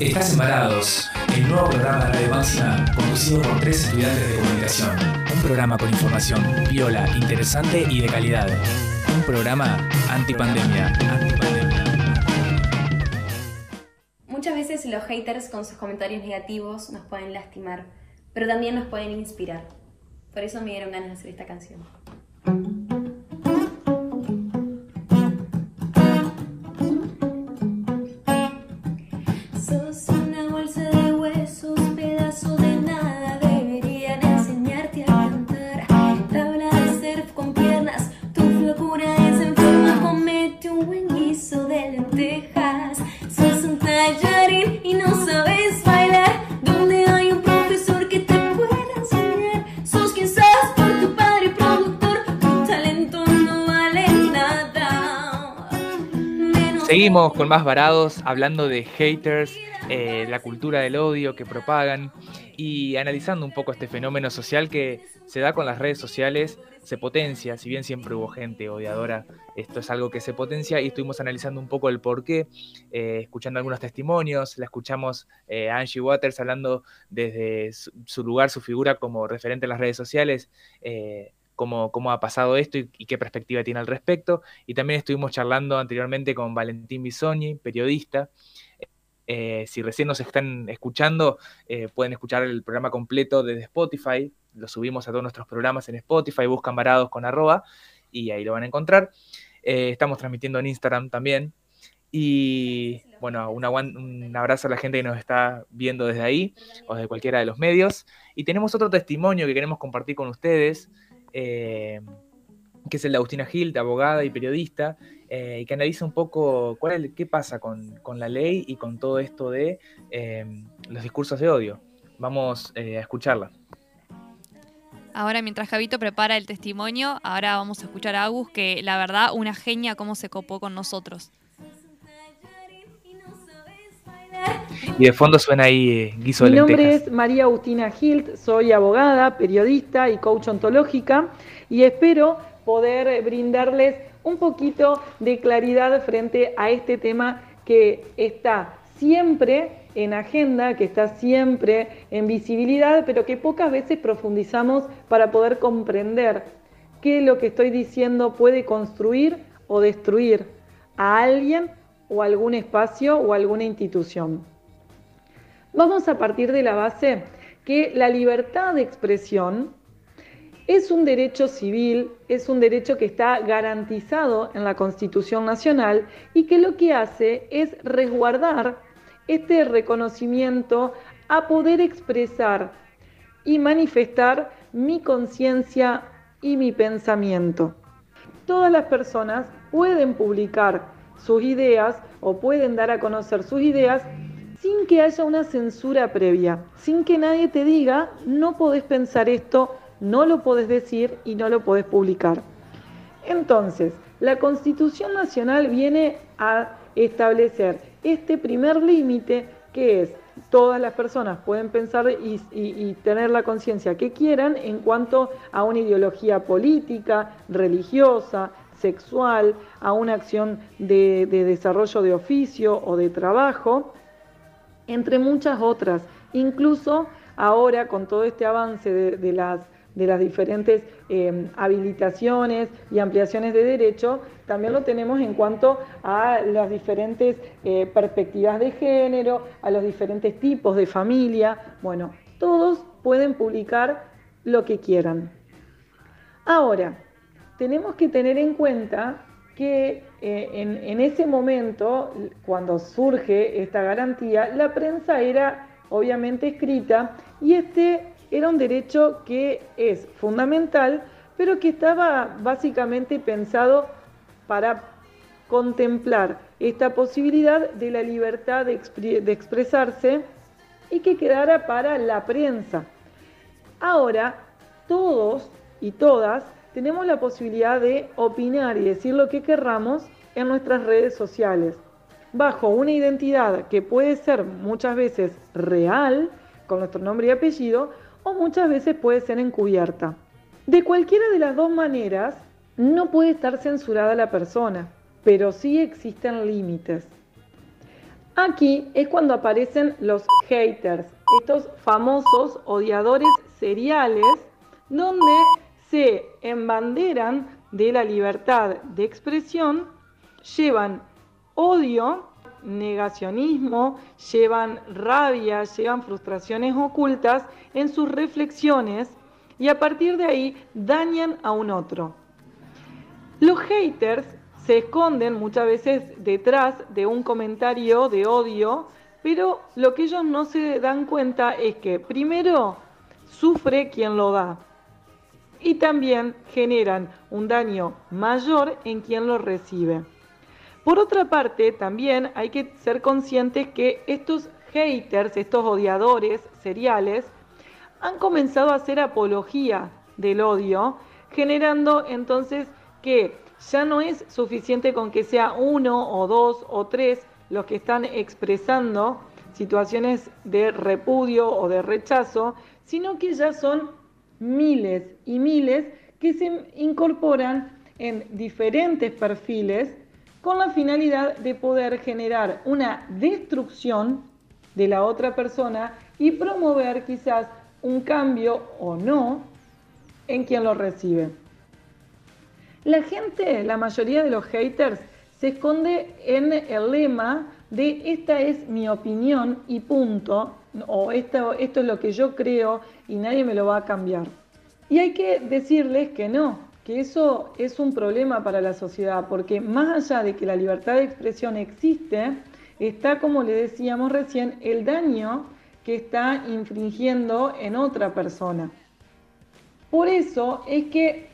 Estás embarados, el nuevo programa de Radio Máxima conducido por tres estudiantes de comunicación. Un programa con información viola, interesante y de calidad. Un programa antipandemia. antipandemia. Muchas veces los haters con sus comentarios negativos nos pueden lastimar, pero también nos pueden inspirar. Por eso me dieron ganas de hacer esta canción. Seguimos con más varados, hablando de haters, eh, la cultura del odio que propagan y analizando un poco este fenómeno social que se da con las redes sociales, se potencia, si bien siempre hubo gente odiadora, esto es algo que se potencia y estuvimos analizando un poco el porqué, eh, escuchando algunos testimonios, la escuchamos eh, a Angie Waters hablando desde su, su lugar, su figura como referente en las redes sociales. Cómo, cómo, ha pasado esto y, y, qué perspectiva tiene al respecto. Y también estuvimos charlando anteriormente con Valentín Bisogni, periodista. Eh, si recién nos están escuchando, eh, pueden escuchar el programa completo desde Spotify. Lo subimos a todos nuestros programas en Spotify, buscan varados con arroba y ahí lo van a encontrar. Eh, estamos transmitiendo en Instagram también. Y bueno, una, un abrazo a la gente que nos está viendo desde ahí o desde cualquiera de los medios. Y tenemos otro testimonio que queremos compartir con ustedes. Eh, que es el de Agustina de abogada y periodista, eh, y que analiza un poco cuál es, qué pasa con, con, la ley y con todo esto de eh, los discursos de odio. Vamos eh, a escucharla. Ahora, mientras Javito prepara el testimonio, ahora vamos a escuchar a Agus, que la verdad, una genia cómo se copó con nosotros. Y de fondo suena ahí eh, guiso Mi de lentejas. nombre es María Agustina Hilt, soy abogada, periodista y coach ontológica y espero poder brindarles un poquito de claridad frente a este tema que está siempre en agenda, que está siempre en visibilidad, pero que pocas veces profundizamos para poder comprender qué lo que estoy diciendo puede construir o destruir a alguien o algún espacio o alguna institución. Vamos a partir de la base que la libertad de expresión es un derecho civil, es un derecho que está garantizado en la Constitución Nacional y que lo que hace es resguardar este reconocimiento a poder expresar y manifestar mi conciencia y mi pensamiento. Todas las personas pueden publicar sus ideas o pueden dar a conocer sus ideas sin que haya una censura previa, sin que nadie te diga no podés pensar esto, no lo podés decir y no lo podés publicar. Entonces, la Constitución Nacional viene a establecer este primer límite que es todas las personas pueden pensar y, tener la conciencia que quieran en cuanto a una ideología política, religiosa, sexual, a una acción de desarrollo de oficio o de trabajo, entre muchas otras. Incluso ahora con todo este avance de, las, de las diferentes eh, habilitaciones y ampliaciones de derecho, también lo tenemos en cuanto a las diferentes eh, perspectivas de género, a los diferentes tipos de familia. Bueno, todos pueden publicar lo que quieran. Ahora, tenemos que tener en cuenta que eh, en, ese momento, cuando surge esta garantía, la prensa era obviamente escrita y este era un derecho que es fundamental, pero que estaba básicamente pensado para contemplar esta posibilidad de la libertad de expresarse y que quedara para la prensa. Ahora, todos y todas tenemos la posibilidad de opinar y decir lo que querramos en nuestras redes sociales, bajo una identidad que puede ser muchas veces real, con nuestro nombre y apellido, o muchas veces puede ser encubierta. De cualquiera de las dos maneras, no puede estar censurada la persona, pero sí existen límites. Aquí es cuando aparecen los haters, estos famosos odiadores seriales, donde se embanderan de la libertad de expresión, llevan odio, negacionismo, llevan rabia, llevan frustraciones ocultas en sus reflexiones y a partir de ahí dañan a un otro. Los haters se esconden muchas veces detrás de un comentario de odio, pero lo que ellos no se dan cuenta es que primero sufre quien lo da y también generan un daño mayor en quien lo recibe. Por otra parte, también hay que ser conscientes que estos haters, estos odiadores seriales, han comenzado a hacer apología del odio, generando entonces que ya no es suficiente con que sea uno o dos o tres los que están expresando situaciones de repudio o de rechazo, sino que ya son miles y miles que se incorporan en diferentes perfiles con la finalidad de poder generar una destrucción de la otra persona y promover quizás un cambio o no en quien lo recibe. La gente, la mayoría de los haters, se esconde en el lema de esta es mi opinión y punto, o esto, esto es lo que yo creo y nadie me lo va a cambiar. Y hay que decirles que no, que eso es un problema para la sociedad, porque más allá de que la libertad de expresión existe, está, como le decíamos recién, el daño que está infringiendo en otra persona. Por eso es que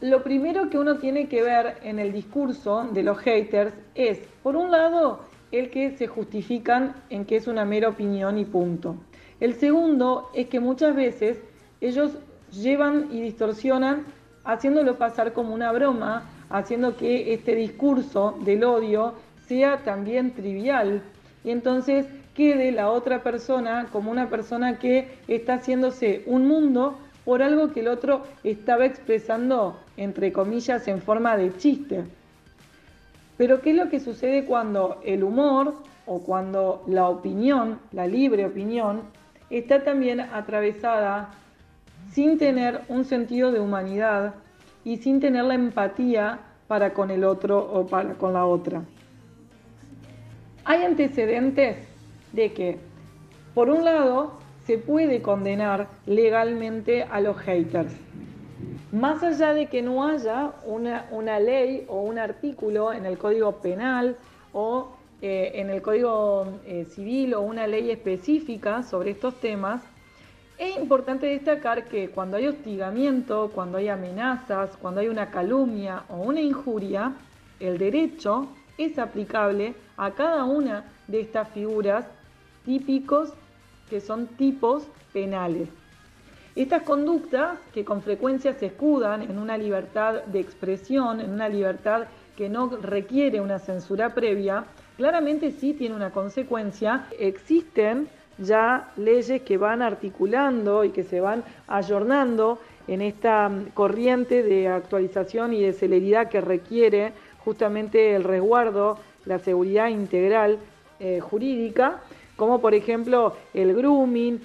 lo primero que uno tiene que ver en el discurso de los haters es, por un lado, el que se justifican en que es una mera opinión y punto. El segundo es que muchas veces ellos llevan y distorsionan haciéndolo pasar como una broma, haciendo que este discurso del odio sea también trivial y entonces quede la otra persona como una persona que está haciéndose un mundo por algo que el otro estaba expresando, entre comillas, en forma de chiste. Pero ¿qué es lo que sucede cuando el humor o cuando la opinión, la libre opinión, está también atravesada sin tener un sentido de humanidad y sin tener la empatía para con el otro o para con la otra? Hay antecedentes de que, por un lado, se puede condenar legalmente a los haters más allá de que no haya una, ley o un artículo en el Código Penal o eh, en el Código eh, Civil o una ley específica sobre estos temas, es importante destacar que cuando hay hostigamiento, cuando hay amenazas, cuando hay una calumnia o una injuria, el derecho es aplicable a cada una de estas figuras típicos que son tipos penales. Estas conductas que con frecuencia se escudan en una libertad de expresión, en una libertad que no requiere una censura previa, claramente sí tiene una consecuencia. Existen ya leyes que van articulando y que se van ayornando en esta mm, corriente de actualización y de celeridad que requiere justamente el resguardo, la seguridad integral eh, jurídica, como por ejemplo el grooming,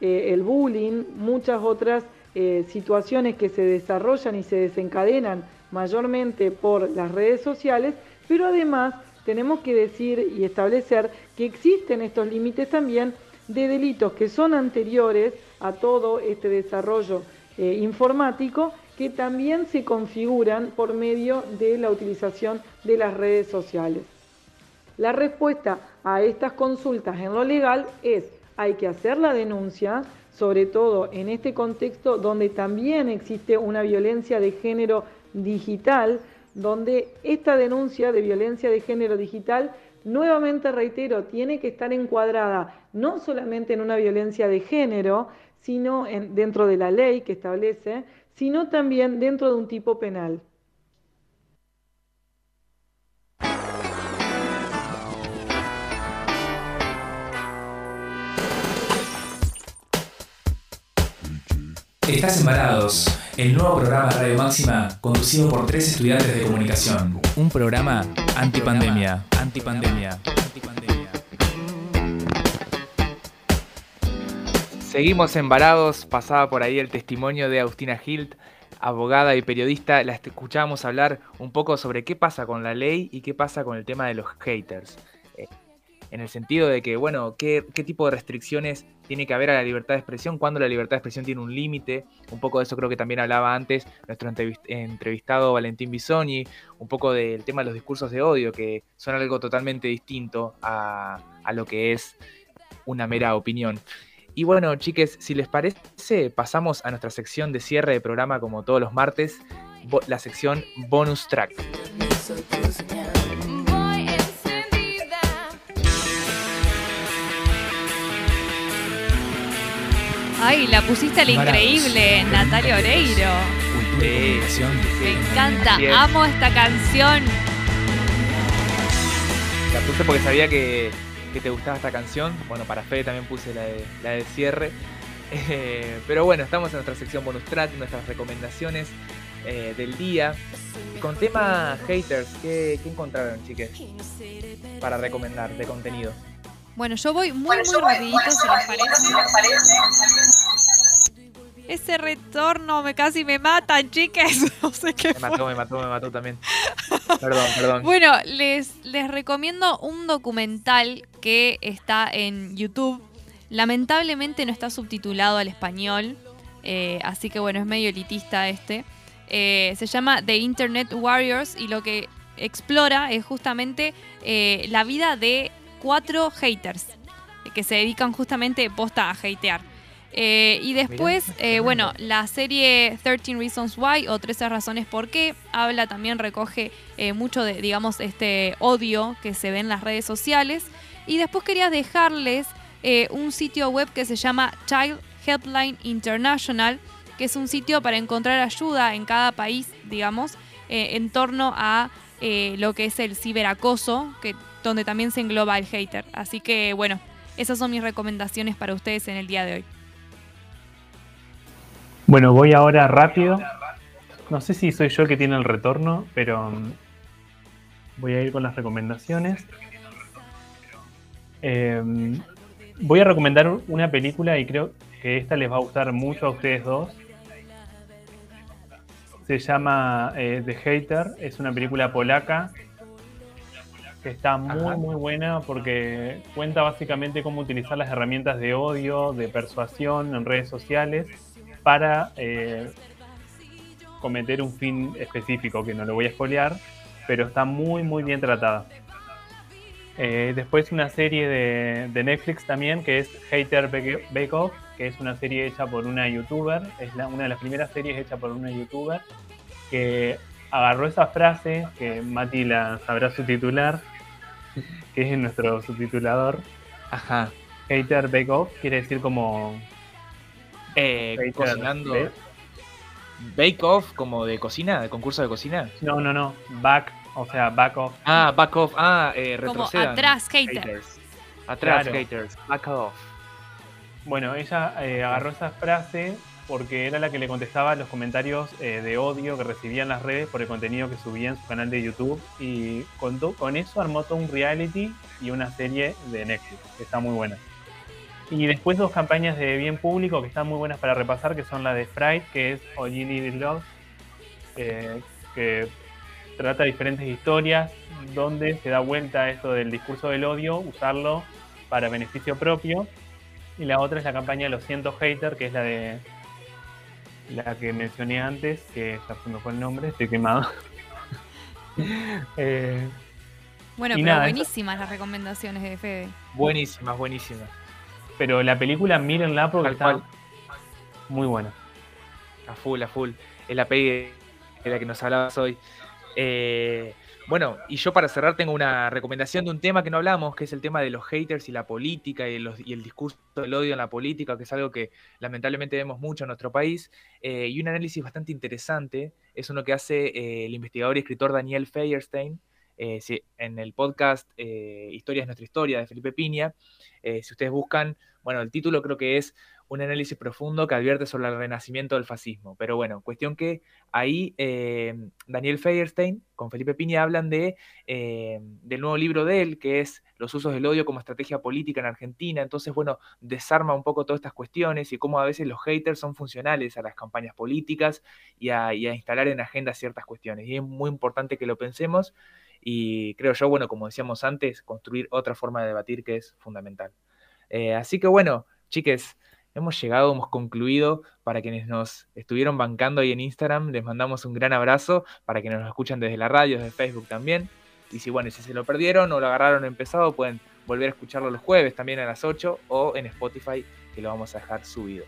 eh, el bullying, muchas otras eh, situaciones que se desarrollan y se desencadenan mayormente por las redes sociales, pero además tenemos que decir y establecer que existen estos límites también de delitos que son anteriores a todo este desarrollo eh, informático que también se configuran por medio de la utilización de las redes sociales. La respuesta a estas consultas en lo legal es hay que hacer la denuncia, sobre todo en este contexto donde también existe una violencia de género digital, donde esta denuncia de violencia de género digital, nuevamente reitero, tiene que estar encuadrada no solamente en una violencia de género, sino en, dentro de la ley que establece, sino también dentro de un tipo penal. Estás embarados, el nuevo programa de Radio Máxima conducido por tres estudiantes de comunicación. Un programa antipandemia, antipandemia, antipandemia. Seguimos embarados, pasaba por ahí el testimonio de Agustina Hilt, abogada y periodista. La escuchábamos hablar un poco sobre qué pasa con la ley y qué pasa con el tema de los haters. En el sentido de que, bueno, qué, qué tipo de restricciones tiene que haber a la libertad de expresión, cuando la libertad de expresión tiene un límite. Un poco de eso creo que también hablaba antes nuestro entrevistado Valentín Bisogni, un poco del tema de los discursos de odio, que son algo totalmente distinto a, a lo que es una mera opinión. Y bueno, chiques, si les parece, pasamos a nuestra sección de cierre de programa como todos los martes, la sección bonus track. Ay, la pusiste al increíble, Natalia Oreiro. Me encanta, amo esta canción. La puse porque sabía que, te gustaba esta canción. Bueno, para Fede también puse la de, la de cierre. Eh, pero bueno, estamos en nuestra sección bonus track, nuestras recomendaciones eh, del día. Con tema haters, ¿qué, ¿qué encontraron, chiques? Para recomendar de contenido. Bueno, yo voy muy, muy rapidito, si les parece. Ese retorno me casi me matan, chicas. No sé qué. Me mató, me mató, me mató también. Perdón, perdón. Bueno, les, les recomiendo un documental que está en YouTube. Lamentablemente no está subtitulado al español. eh, así que bueno, es medio elitista este. Eh, se llama The Internet Warriors y lo que explora es justamente eh, la vida de cuatro haters que se dedican justamente posta a hatear. Eh, y después, eh, bueno, la serie 13 Reasons Why o 13 razones por qué habla también, recoge eh, mucho de, digamos, este odio que se ve en las redes sociales. Y después quería dejarles eh, un sitio web que se llama Child Helpline International, que es un sitio para encontrar ayuda en cada país, digamos, eh, en torno a eh, lo que es el ciberacoso, que, donde también se engloba el hater. Así que, bueno, esas son mis recomendaciones para ustedes en el día de hoy. Bueno, voy ahora rápido. No sé si soy yo el que tiene el retorno, pero mm, voy a ir con las recomendaciones. Eh, voy a recomendar una película y creo que esta les va a gustar mucho a ustedes dos. Se llama eh, The Hater, es una película polaca que está muy Ajá. muy buena porque cuenta básicamente cómo utilizar las herramientas de odio, de persuasión en redes sociales para eh, cometer un fin específico que no lo voy a espolear, pero está muy muy bien tratada. Eh, después una serie de, de Netflix también que es Hater Bake Bake Off, que es una serie hecha por una youtuber, es la- una de las primeras series hecha por una youtuber que agarró esa frase que Mati la sabrá subtitular, que es nuestro subtitulador. Ajá. Hater Bake Off quiere decir como Eh, cocinando. ¿ves? Bake Off, como de cocina, de concurso de cocina. No, no, no. Back, o sea, back off. Ah, back off. Ah, eh, Como retrocedan. atrás, hater. Atrás, Claro. haters. Back off. Bueno, ella eh, agarró esa frase porque era la que le contestaba los comentarios eh, de odio que recibían las redes por el contenido que subía en su canal de YouTube y con, eso armó todo un reality y una serie de Netflix, que está muy buena. Y después dos campañas de bien público que están muy buenas para repasar, que son la de Fright, que es Is Love, eh, que trata diferentes historias donde se da vuelta esto del discurso del odio, usarlo para beneficio propio. Y la otra es la campaña Lo siento hater, que es la de la que mencioné antes, que ya se me fue el nombre, estoy quemado. Eh, Bueno, pero nada, buenísimas las recomendaciones de Fede. Buenísimas, buenísimas. pero la película mírenla porque está cual. muy buena. A full, a full. Es la peli de la que nos hablabas hoy. Eh, bueno, y yo para cerrar tengo una recomendación de un tema que no hablamos, que es el tema de los haters y la política y, los- y el discurso del odio en la política, que es algo que lamentablemente vemos mucho en nuestro país. Eh, y un análisis bastante interesante es uno que hace eh, el investigador y escritor Daniel Feierstein eh, en el podcast eh, Historia es nuestra historia de Felipe Piña. Si ustedes buscan, bueno, el título creo que es un análisis profundo que advierte sobre el renacimiento del fascismo. Pero bueno, cuestión que ahí eh, Daniel Feierstein con Felipe Piña hablan de, eh, del nuevo libro de él, que es Los usos del odio como estrategia política en Argentina. Entonces, bueno, desarma un poco todas estas cuestiones y cómo a veces los haters son funcionales a las campañas políticas y a, instalar en agenda ciertas cuestiones. Y es muy importante que lo pensemos y creo yo, bueno, como decíamos antes, construir otra forma de debatir que es fundamental. Eh, así que bueno, chiques, hemos llegado, hemos concluido. Para quienes nos estuvieron bancando ahí en Instagram, les mandamos un gran abrazo. Para quienes nos escuchan desde la radio, desde Facebook también. Y si bueno, si se lo perdieron o lo agarraron empezado, pueden volver a escucharlo los jueves también a las 8 o en Spotify, que lo vamos a dejar subido.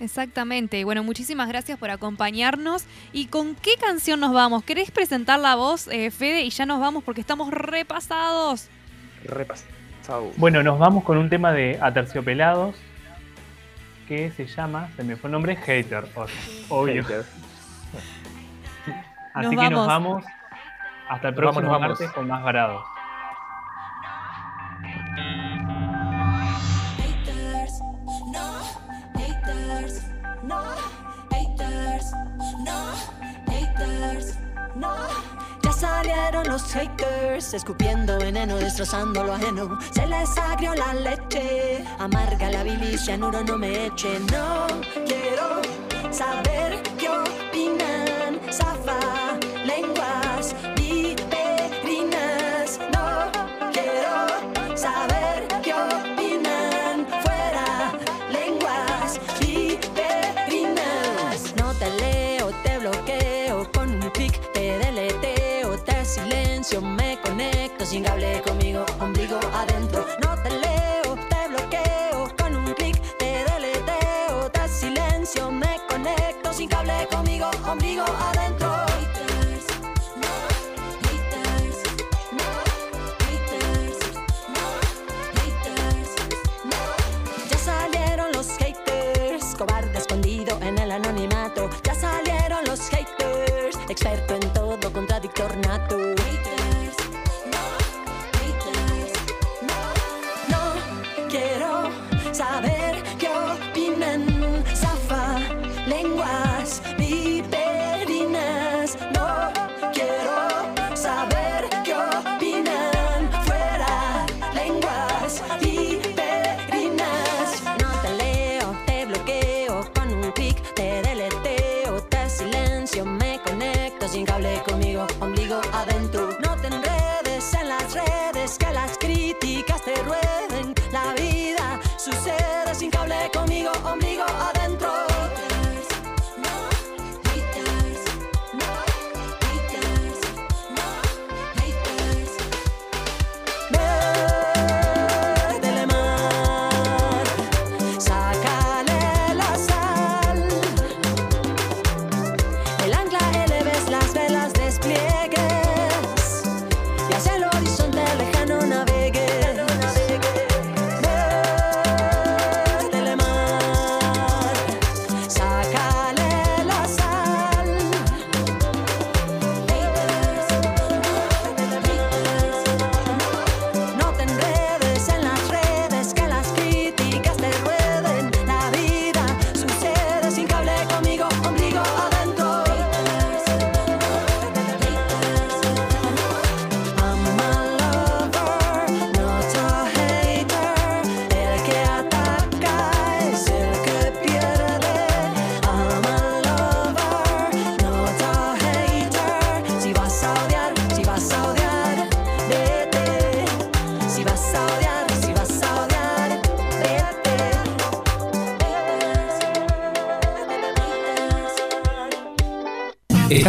Exactamente. Y bueno, muchísimas gracias por acompañarnos. ¿Y con qué canción nos vamos? ¿Querés presentar la voz, eh, Fede? Y ya nos vamos porque estamos repasados. Repasado. Bueno, nos vamos con un tema de Aterciopelados que se llama, se me fue el nombre, Hater, o- obvio. Hater. Así Nos que nos vamos. vamos hasta el Nos vamos, próximo nos vamos. martes con más varados. Salieron los haters, escupiendo veneno, destrozando lo ajeno. Se les agrió la leche, amarga la bilis, cianuro no me eche. No quiero saber qué opinan, zafa, lenguas, conecto sin cable conmigo, ombligo adentro. No te leo, te bloqueo con un clic, te deleteo, te silencio, me conecto sin cable conmigo, ombligo adentro. No, no. Ya salieron los haters, cobarde escondido en el anonimato. Ya salieron los haters, experto en todo, contradictor nato.